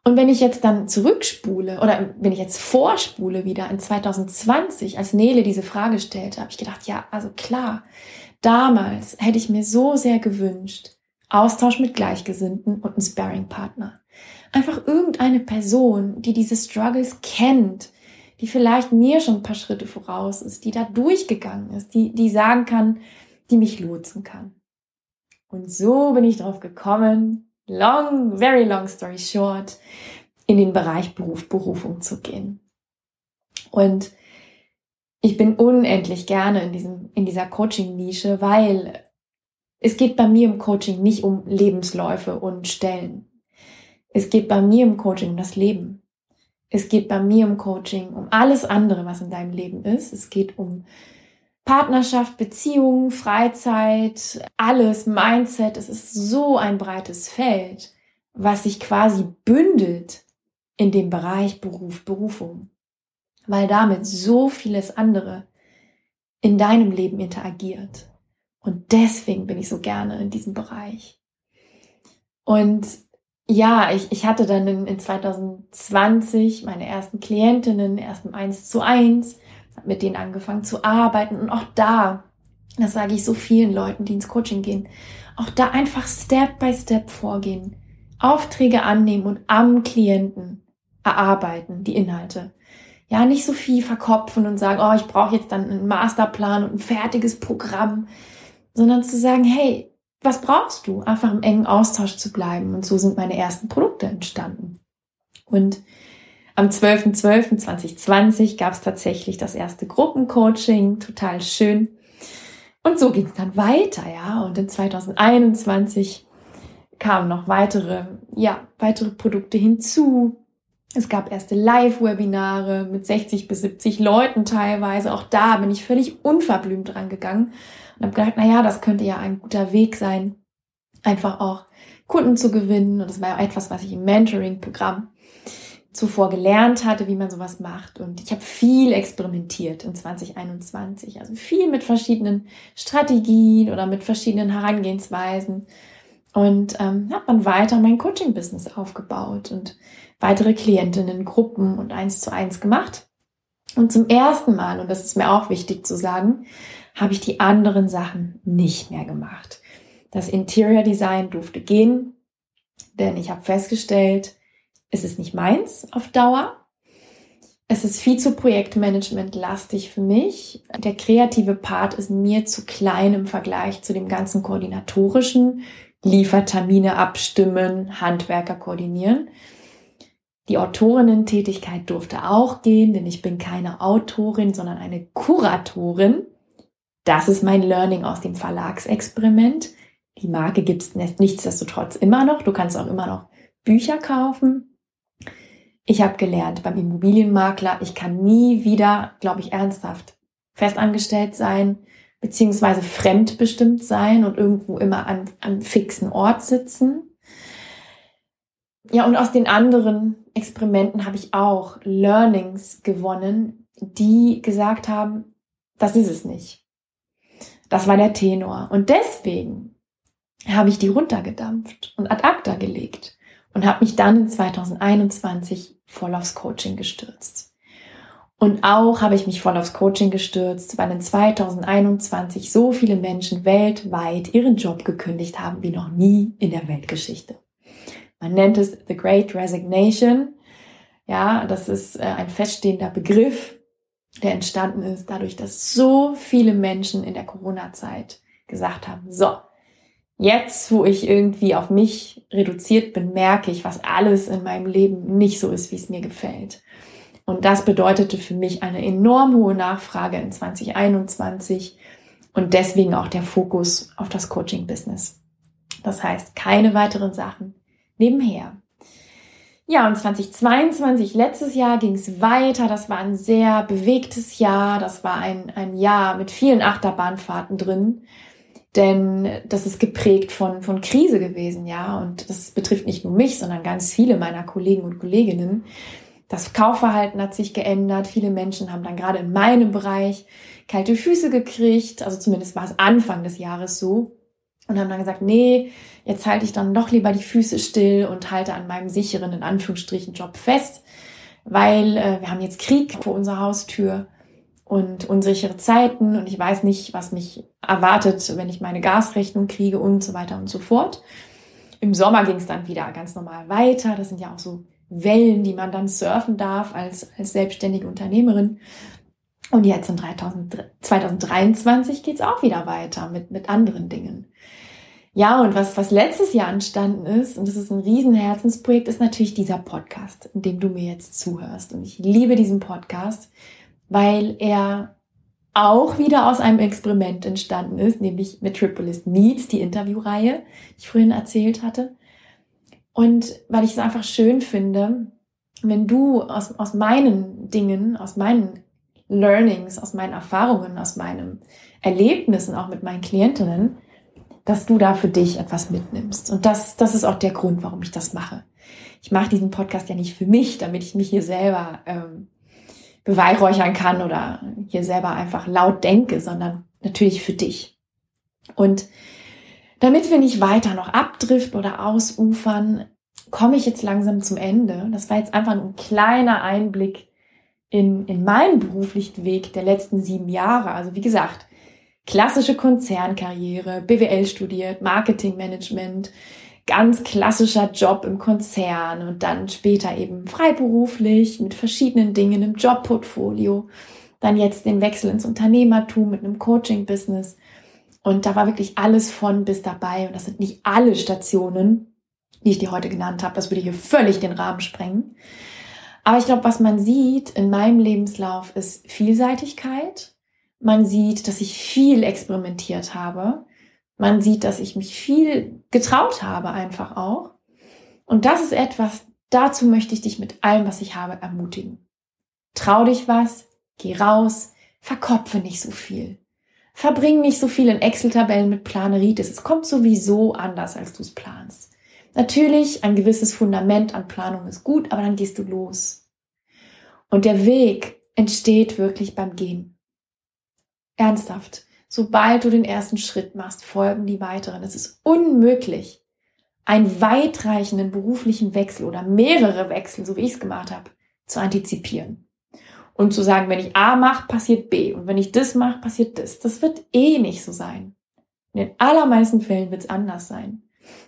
Und wenn ich jetzt dann zurückspule oder wenn ich jetzt vorspule wieder in 2020, als Nele diese Frage stellte, habe ich gedacht, ja, also klar, damals hätte ich mir so sehr gewünscht, Austausch mit Gleichgesinnten und ein Sparring-Partner. Einfach irgendeine Person, die diese Struggles kennt, die vielleicht mir schon ein paar Schritte voraus ist, die da durchgegangen ist, die, die sagen kann, die mich lotsen kann. Und so bin ich drauf gekommen, long, very long story short, in den Bereich Beruf, Berufung zu gehen. Und ich bin unendlich gerne in diesem, in dieser Coaching-Nische, weil es geht bei mir im Coaching nicht um Lebensläufe und Stellen. Es geht bei mir im Coaching um das Leben. Es geht bei mir im Coaching um alles andere, was in deinem Leben ist. Es geht um Partnerschaft, Beziehungen, Freizeit, alles, Mindset. Es ist so ein breites Feld, was sich quasi bündelt in dem Bereich Beruf, Berufung, weil damit so vieles andere in deinem Leben interagiert. Und deswegen bin ich so gerne in diesem Bereich. Und ja, ich, ich hatte dann in, in 2020 meine ersten Klientinnen, ersten eins zu eins, mit denen angefangen zu arbeiten. Und auch da, das sage ich so vielen Leuten, die ins Coaching gehen, auch da einfach Step by Step vorgehen. Aufträge annehmen und am Klienten erarbeiten, die Inhalte. Ja, nicht so viel verkopfen und sagen, oh, ich brauche jetzt dann einen Masterplan und ein fertiges Programm, sondern zu sagen, hey, was brauchst du? Einfach im engen Austausch zu bleiben. Und so sind meine ersten Produkte entstanden. Und am 12.12.2020 gab es tatsächlich das erste Gruppencoaching, total schön. Und so ging es dann weiter, ja. Und in 2021 kamen noch weitere, ja, weitere Produkte hinzu. Es gab erste Live-Webinare mit 60 bis 70 Leuten teilweise. Auch da bin ich völlig unverblümt dran gegangen und habe gedacht, na ja, das könnte ja ein guter Weg sein, einfach auch Kunden zu gewinnen. Und das war ja etwas, was ich im Mentoring-Programm zuvor gelernt hatte, wie man sowas macht. Und ich habe viel experimentiert in 2021. Also viel mit verschiedenen Strategien oder mit verschiedenen Herangehensweisen. Und ähm, habe dann weiter mein Coaching-Business aufgebaut und weitere Klientinnen, Gruppen und eins zu eins gemacht. Und zum ersten Mal, und das ist mir auch wichtig zu sagen, habe ich die anderen Sachen nicht mehr gemacht. Das Interior Design durfte gehen, denn ich habe festgestellt, es ist nicht meins auf Dauer. Es ist viel zu Projektmanagement lastig für mich. Der kreative Part ist mir zu klein im Vergleich zu dem ganzen koordinatorischen. Liefertermine abstimmen, Handwerker koordinieren. Die Autorinnen-Tätigkeit durfte auch gehen, denn ich bin keine Autorin, sondern eine Kuratorin. Das ist mein Learning aus dem Verlagsexperiment. Die Marke gibt es nichtsdestotrotz immer noch. Du kannst auch immer noch Bücher kaufen. Ich habe gelernt beim Immobilienmakler, ich kann nie wieder, glaube ich, ernsthaft festangestellt sein, beziehungsweise fremdbestimmt sein und irgendwo immer an, an fixen Ort sitzen. Ja, und aus den anderen Experimenten habe ich auch Learnings gewonnen, die gesagt haben, das ist es nicht. Das war der Tenor. Und deswegen habe ich die runtergedampft und ad acta gelegt und habe mich dann in 2021 voll aufs Coaching gestürzt. Und auch habe ich mich voll aufs Coaching gestürzt, weil in 2021 so viele Menschen weltweit ihren Job gekündigt haben wie noch nie in der Weltgeschichte. Man nennt es The Great Resignation. Ja, das ist äh, ein feststehender Begriff, der entstanden ist dadurch, dass so viele Menschen in der Corona-Zeit gesagt haben, so, jetzt, wo ich irgendwie auf mich reduziert bin, merke ich, was alles in meinem Leben nicht so ist, wie es mir gefällt. Und das bedeutete für mich eine enorm hohe Nachfrage in 2021 und deswegen auch der Fokus auf das Coaching-Business. Das heißt, keine weiteren Sachen nebenher. Ja, und 2022, letztes Jahr ging es weiter. Das war ein sehr bewegtes Jahr. Das war ein, ein Jahr mit vielen Achterbahnfahrten drin. Denn das ist geprägt von, von Krise gewesen, ja. Und das betrifft nicht nur mich, sondern ganz viele meiner Kollegen und Kolleginnen. Das Kaufverhalten hat sich geändert. Viele Menschen haben dann gerade in meinem Bereich kalte Füße gekriegt. Also zumindest war es Anfang des Jahres so. Und haben dann gesagt, nee, jetzt halte ich dann doch lieber die Füße still und halte an meinem sicheren, in Anführungsstrichen, Job fest, weil äh, wir haben jetzt Krieg vor unserer Haustür und unsichere Zeiten und ich weiß nicht, was mich erwartet, wenn ich meine Gasrechnung kriege und so weiter und so fort. Im Sommer ging es dann wieder ganz normal weiter. Das sind ja auch so Wellen, die man dann surfen darf als, als selbstständige Unternehmerin. Und jetzt in 3000, 2023 geht es auch wieder weiter mit, mit anderen Dingen. Ja, und was, was letztes Jahr entstanden ist, und das ist ein Riesenherzensprojekt, ist natürlich dieser Podcast, in dem du mir jetzt zuhörst. Und ich liebe diesen Podcast, weil er auch wieder aus einem Experiment entstanden ist, nämlich Metropolis Meets, die Interviewreihe, die ich vorhin erzählt hatte. Und weil ich es einfach schön finde, wenn du aus, aus meinen Dingen, aus meinen Learnings, aus meinen Erfahrungen, aus meinen Erlebnissen, auch mit meinen Klientinnen, dass du da für dich etwas mitnimmst. Und das, das ist auch der Grund, warum ich das mache. Ich mache diesen Podcast ja nicht für mich, damit ich mich hier selber ähm, beweihräuchern kann oder hier selber einfach laut denke, sondern natürlich für dich. Und damit wir nicht weiter noch abdriften oder ausufern, komme ich jetzt langsam zum Ende. Das war jetzt einfach ein kleiner Einblick in, in meinen beruflichen Weg der letzten sieben Jahre. Also wie gesagt, klassische Konzernkarriere, BWL studiert, Marketingmanagement, ganz klassischer Job im Konzern und dann später eben freiberuflich mit verschiedenen Dingen im Jobportfolio. Dann jetzt den Wechsel ins Unternehmertum mit einem Coaching-Business. Und da war wirklich alles von bis dabei. Und das sind nicht alle Stationen, die ich dir heute genannt habe. Das würde hier völlig den Rahmen sprengen. Aber ich glaube, was man sieht in meinem Lebenslauf ist Vielseitigkeit. Man sieht, dass ich viel experimentiert habe. Man sieht, dass ich mich viel getraut habe einfach auch. Und das ist etwas, dazu möchte ich dich mit allem, was ich habe, ermutigen. Trau dich was, geh raus, verkopfe nicht so viel. Verbring nicht so viel in Excel-Tabellen mit Planeritis. Es kommt sowieso anders, als du es planst. Natürlich, ein gewisses Fundament an Planung ist gut, aber dann gehst du los. Und der Weg entsteht wirklich beim Gehen. Ernsthaft. Sobald du den ersten Schritt machst, folgen die weiteren. Es ist unmöglich, einen weitreichenden beruflichen Wechsel oder mehrere Wechsel, so wie ich es gemacht habe, zu antizipieren und zu sagen, wenn ich A mache, passiert B und wenn ich das mache, passiert das. Das wird eh nicht so sein. In den allermeisten Fällen wird es anders sein.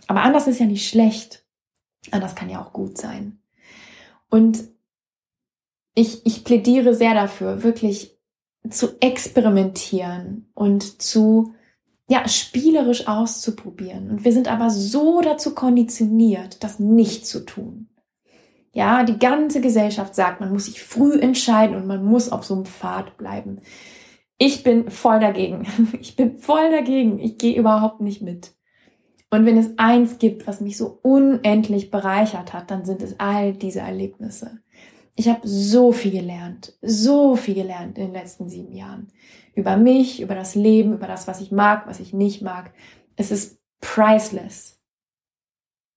Aber anders ist ja nicht schlecht. Anders kann ja auch gut sein. Und ich, ich plädiere sehr dafür, wirklich zu experimentieren und zu, ja, spielerisch auszuprobieren. Und wir sind aber so dazu konditioniert, das nicht zu tun. Ja, die ganze Gesellschaft sagt, man muss sich früh entscheiden und man muss auf so einem Pfad bleiben. Ich bin voll dagegen. Ich bin voll dagegen. Ich gehe überhaupt nicht mit. Und wenn es eins gibt, was mich so unendlich bereichert hat, dann sind es all diese Erlebnisse. Ich habe so viel gelernt, so viel gelernt in den letzten sieben Jahren. Über mich, über das Leben, über das, was ich mag, was ich nicht mag. Es ist priceless.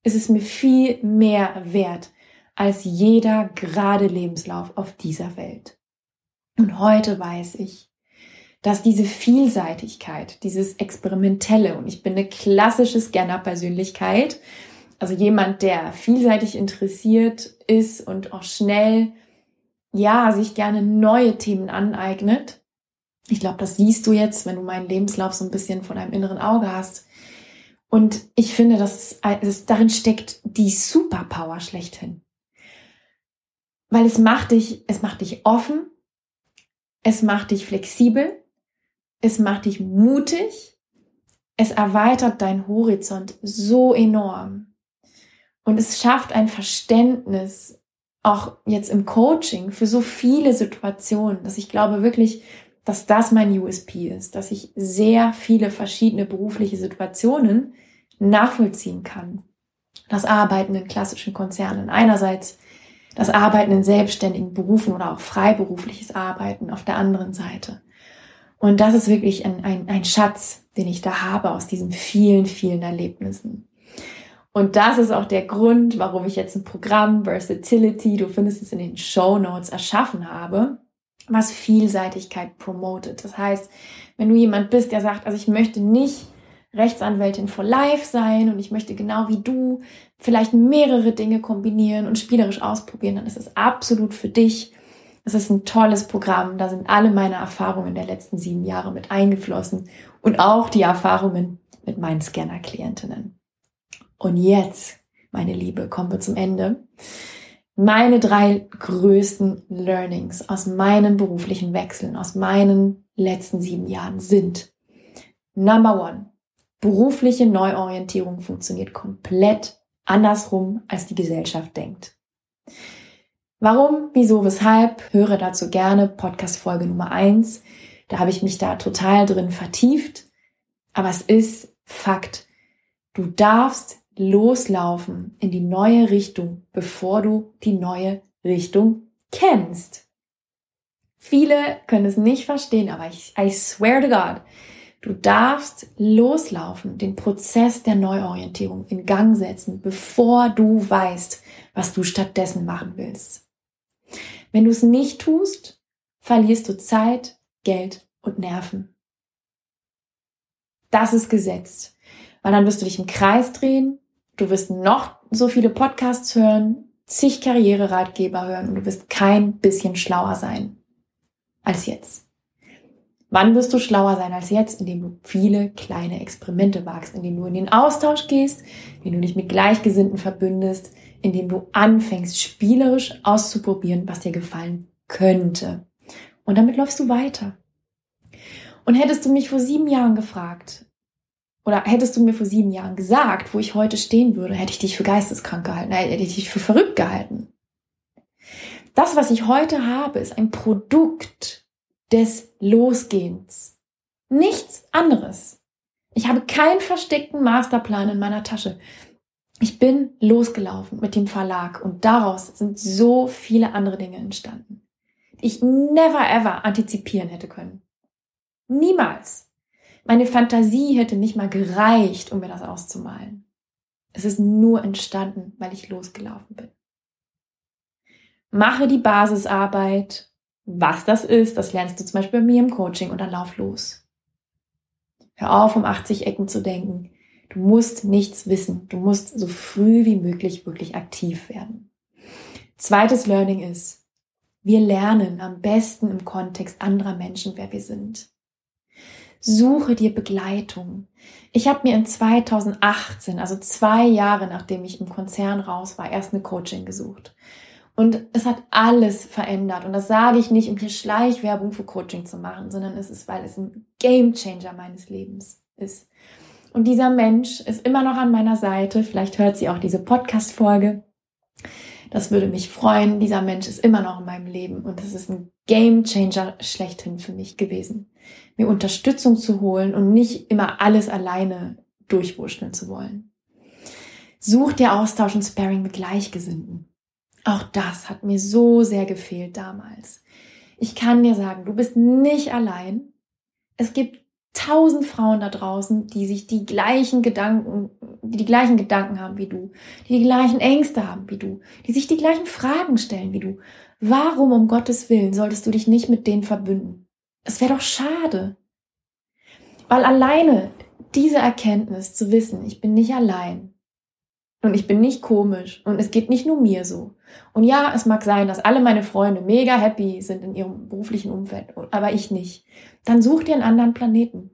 Es ist mir viel mehr wert als jeder gerade Lebenslauf auf dieser Welt. Und heute weiß ich, dass diese Vielseitigkeit, dieses Experimentelle, und ich bin eine klassische Scanner-Persönlichkeit, also jemand, der vielseitig interessiert ist und auch schnell, ja, sich gerne neue Themen aneignet. Ich glaube, das siehst du jetzt, wenn du meinen Lebenslauf so ein bisschen vor deinem inneren Auge hast. Und ich finde, dass es darin steckt die Superpower schlechthin weil es macht dich, es macht dich offen, es macht dich flexibel, es macht dich mutig, es erweitert deinen Horizont so enorm und es schafft ein Verständnis auch jetzt im Coaching für so viele Situationen, dass ich glaube wirklich, dass das mein USP ist, dass ich sehr viele verschiedene berufliche Situationen nachvollziehen kann. Das Arbeiten in klassischen Konzernen einerseits das Arbeiten in selbstständigen Berufen oder auch freiberufliches Arbeiten auf der anderen Seite. Und das ist wirklich ein, ein, ein Schatz, den ich da habe aus diesen vielen, vielen Erlebnissen. Und das ist auch der Grund, warum ich jetzt ein Programm Versatility, du findest es in den Show Notes, erschaffen habe, was Vielseitigkeit promotet. Das heißt, wenn du jemand bist, der sagt, also ich möchte nicht Rechtsanwältin for Life sein und ich möchte genau wie du vielleicht mehrere Dinge kombinieren und spielerisch ausprobieren, dann ist es absolut für dich. Es ist ein tolles Programm. Da sind alle meine Erfahrungen der letzten sieben Jahre mit eingeflossen und auch die Erfahrungen mit meinen Scanner-Klientinnen. Und jetzt, meine Liebe, kommen wir zum Ende. Meine drei größten Learnings aus meinen beruflichen Wechseln, aus meinen letzten sieben Jahren sind Number one, berufliche Neuorientierung funktioniert komplett andersrum, als die Gesellschaft denkt. Warum, wieso, weshalb? Höre dazu gerne Podcast Folge Nummer eins. Da habe ich mich da total drin vertieft. Aber es ist Fakt. Du darfst loslaufen in die neue Richtung, bevor du die neue Richtung kennst. Viele können es nicht verstehen, aber ich, I swear to God, du darfst loslaufen, den Prozess der Neuorientierung in Gang setzen, bevor du weißt, was du stattdessen machen willst. Wenn du es nicht tust, verlierst du Zeit, Geld und Nerven. Das ist gesetzt. Weil dann wirst du dich im Kreis drehen, du wirst noch so viele Podcasts hören, zig Karriereratgeber hören und du wirst kein bisschen schlauer sein als jetzt. Wann wirst du schlauer sein als jetzt? Indem du viele kleine Experimente wagst, indem du in den Austausch gehst, indem du dich mit Gleichgesinnten verbündest, indem du anfängst, spielerisch auszuprobieren, was dir gefallen könnte. Und damit läufst du weiter. Und hättest du mich vor sieben Jahren gefragt, oder hättest du mir vor sieben Jahren gesagt, wo ich heute stehen würde, hätte ich dich für geisteskrank gehalten, hätte ich dich für verrückt gehalten. Das, was ich heute habe, ist ein Produkt des Losgehens. Nichts anderes. Ich habe keinen versteckten Masterplan in meiner Tasche. Ich bin losgelaufen mit dem Verlag und daraus sind so viele andere Dinge entstanden, die ich never ever antizipieren hätte können. Niemals. Meine Fantasie hätte nicht mal gereicht, um mir das auszumalen. Es ist nur entstanden, weil ich losgelaufen bin. Mache die Basisarbeit. Was das ist, das lernst du zum Beispiel bei mir im Coaching und dann lauf los. Hör auf, um 80 Ecken zu denken. Du musst nichts wissen. Du musst so früh wie möglich wirklich aktiv werden. Zweites Learning ist, wir lernen am besten im Kontext anderer Menschen, wer wir sind. Suche dir Begleitung. Ich habe mir in 2018, also zwei Jahre nachdem ich im Konzern raus war, erst eine Coaching gesucht. Und es hat alles verändert. Und das sage ich nicht, um hier Schleichwerbung für Coaching zu machen, sondern es ist, weil es ein Game Changer meines Lebens ist. Und dieser Mensch ist immer noch an meiner Seite. Vielleicht hört sie auch diese Podcast-Folge. Das würde mich freuen. Dieser Mensch ist immer noch in meinem Leben und es ist ein Game Changer schlechthin für mich gewesen, mir Unterstützung zu holen und nicht immer alles alleine durchwurschteln zu wollen. Such dir Austausch und Sparring mit Gleichgesinnten. Auch das hat mir so sehr gefehlt damals. Ich kann dir sagen, du bist nicht allein. Es gibt tausend Frauen da draußen, die sich die gleichen Gedanken, die die gleichen Gedanken haben wie du, die die gleichen Ängste haben wie du, die sich die gleichen Fragen stellen wie du. Warum um Gottes Willen solltest du dich nicht mit denen verbünden? Es wäre doch schade. Weil alleine diese Erkenntnis zu wissen, ich bin nicht allein, und ich bin nicht komisch. Und es geht nicht nur mir so. Und ja, es mag sein, dass alle meine Freunde mega happy sind in ihrem beruflichen Umfeld, aber ich nicht. Dann such dir einen anderen Planeten.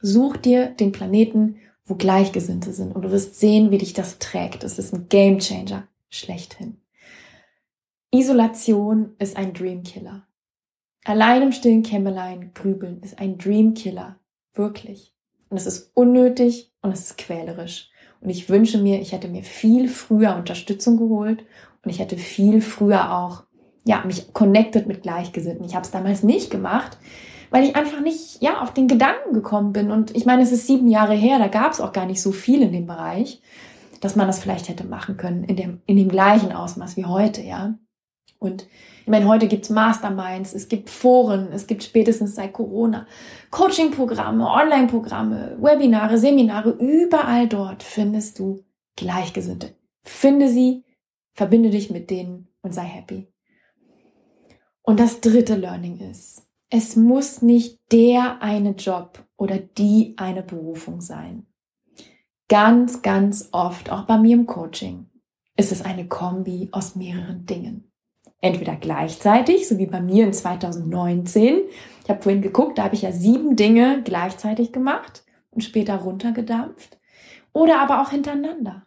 Such dir den Planeten, wo Gleichgesinnte sind. Und du wirst sehen, wie dich das trägt. Es ist ein Game Changer. Schlechthin. Isolation ist ein Dreamkiller. Allein im stillen Kämmerlein grübeln ist ein Dreamkiller. Wirklich. Und es ist unnötig und es ist quälerisch. Und ich wünsche mir, ich hätte mir viel früher Unterstützung geholt und ich hätte viel früher auch ja, mich connected mit Gleichgesinnten. Ich habe es damals nicht gemacht, weil ich einfach nicht ja, auf den Gedanken gekommen bin. Und ich meine, es ist sieben Jahre her, da gab es auch gar nicht so viel in dem Bereich, dass man das vielleicht hätte machen können in dem, in dem gleichen Ausmaß wie heute, ja. Und ich meine, heute gibt's Masterminds, es gibt Foren, es gibt spätestens seit Corona Coaching-Programme, Online-Programme, Webinare, Seminare. Überall dort findest du Gleichgesinnte. Finde sie, verbinde dich mit denen und sei happy. Und das dritte Learning ist, es muss nicht der eine Job oder die eine Berufung sein. Ganz, ganz oft, auch bei mir im Coaching, ist es eine Kombi aus mehreren Dingen entweder gleichzeitig, so wie bei mir in 2019. Ich habe vorhin geguckt, da habe ich ja sieben Dinge gleichzeitig gemacht und später runtergedampft. Oder aber auch hintereinander.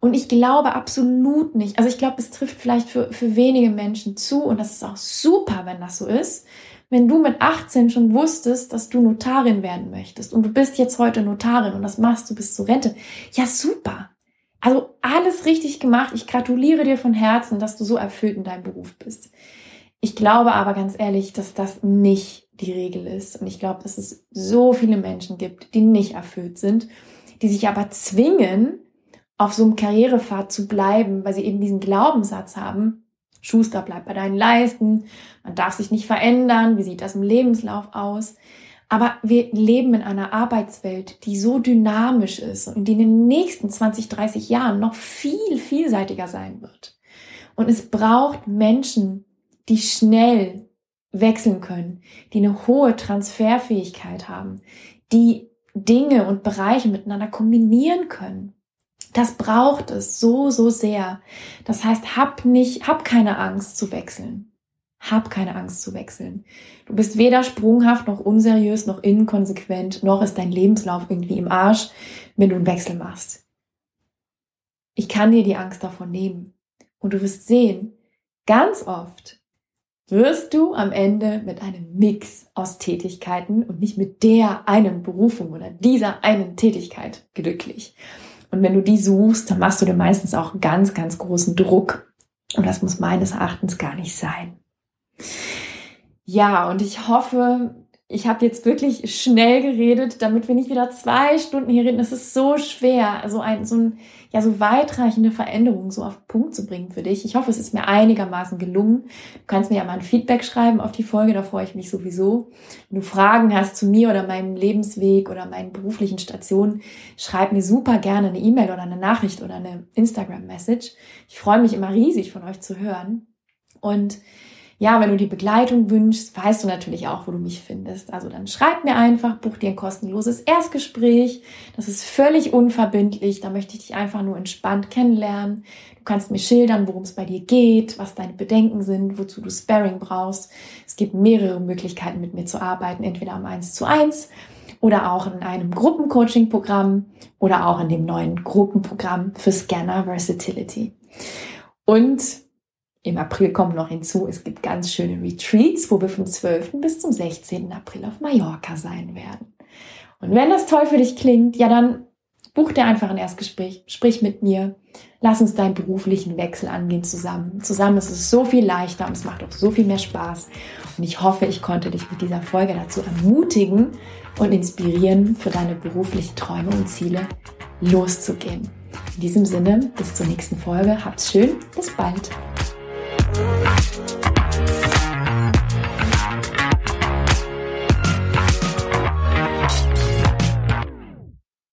Und ich glaube absolut nicht, also ich glaube, es trifft vielleicht für, für wenige Menschen zu und das ist auch super, wenn das so ist. Wenn du mit 18 schon wusstest, dass du Notarin werden möchtest und du bist jetzt heute Notarin und das machst du bis zur Rente, ja super. Also alles richtig gemacht. Ich gratuliere dir von Herzen, dass du so erfüllt in deinem Beruf bist. Ich glaube aber ganz ehrlich, dass das nicht die Regel ist. Und ich glaube, dass es so viele Menschen gibt, die nicht erfüllt sind, die sich aber zwingen, auf so einem Karrierepfad zu bleiben, weil sie eben diesen Glaubenssatz haben, Schuster bleibt bei deinen Leisten, man darf sich nicht verändern, wie sieht das im Lebenslauf aus? Aber wir leben in einer Arbeitswelt, die so dynamisch ist und die in den nächsten 20, 30 Jahren noch viel vielseitiger sein wird. Und es braucht Menschen, die schnell wechseln können, die eine hohe Transferfähigkeit haben, die Dinge und Bereiche miteinander kombinieren können. Das braucht es so, so sehr. Das heißt, hab nicht, hab keine Angst zu wechseln. Hab keine Angst zu wechseln. Du bist weder sprunghaft noch unseriös noch inkonsequent, noch ist dein Lebenslauf irgendwie im Arsch, wenn du einen Wechsel machst. Ich kann dir die Angst davon nehmen. Und du wirst sehen, ganz oft wirst du am Ende mit einem Mix aus Tätigkeiten und nicht mit der einen Berufung oder dieser einen Tätigkeit glücklich. Und wenn du die suchst, dann machst du dir meistens auch ganz, ganz großen Druck. Und das muss meines Erachtens gar nicht sein. Ja, und ich hoffe, ich habe jetzt wirklich schnell geredet, damit wir nicht wieder zwei Stunden hier reden. Es ist so schwer, so ein, so ein, ja, so weitreichende Veränderungen so auf Punkt zu bringen für dich. Ich hoffe, es ist mir einigermaßen gelungen. Du kannst mir ja mal ein Feedback schreiben auf die Folge, da freue ich mich sowieso. Wenn du Fragen hast zu mir oder meinem Lebensweg oder meinen beruflichen Stationen, schreib mir super gerne eine E-Mail oder eine Nachricht oder eine Instagram-Message. Ich freue mich immer riesig von euch zu hören. Und ja, wenn du die Begleitung wünschst, weißt du natürlich auch, wo du mich findest. Also dann schreib mir einfach, buch dir ein kostenloses Erstgespräch. Das ist völlig unverbindlich. Da möchte ich dich einfach nur entspannt kennenlernen. Du kannst mir schildern, worum es bei dir geht, was deine Bedenken sind, wozu du Sparring brauchst. Es gibt mehrere Möglichkeiten, mit mir zu arbeiten, entweder am 1 zu 1 oder auch in einem Gruppencoaching-Programm oder auch in dem neuen Gruppenprogramm für Scanner Versatility. Und im April kommt noch hinzu, es gibt ganz schöne Retreats, wo wir vom 12. bis zum 16. April auf Mallorca sein werden. Und wenn das toll für dich klingt, ja dann buch dir einfach ein Erstgespräch, sprich mit mir, lass uns deinen beruflichen Wechsel angehen zusammen. Zusammen ist es so viel leichter und es macht auch so viel mehr Spaß. Und ich hoffe, ich konnte dich mit dieser Folge dazu ermutigen und inspirieren, für deine beruflichen Träume und Ziele loszugehen. In diesem Sinne, bis zur nächsten Folge. Habt's schön. Bis bald. Oh,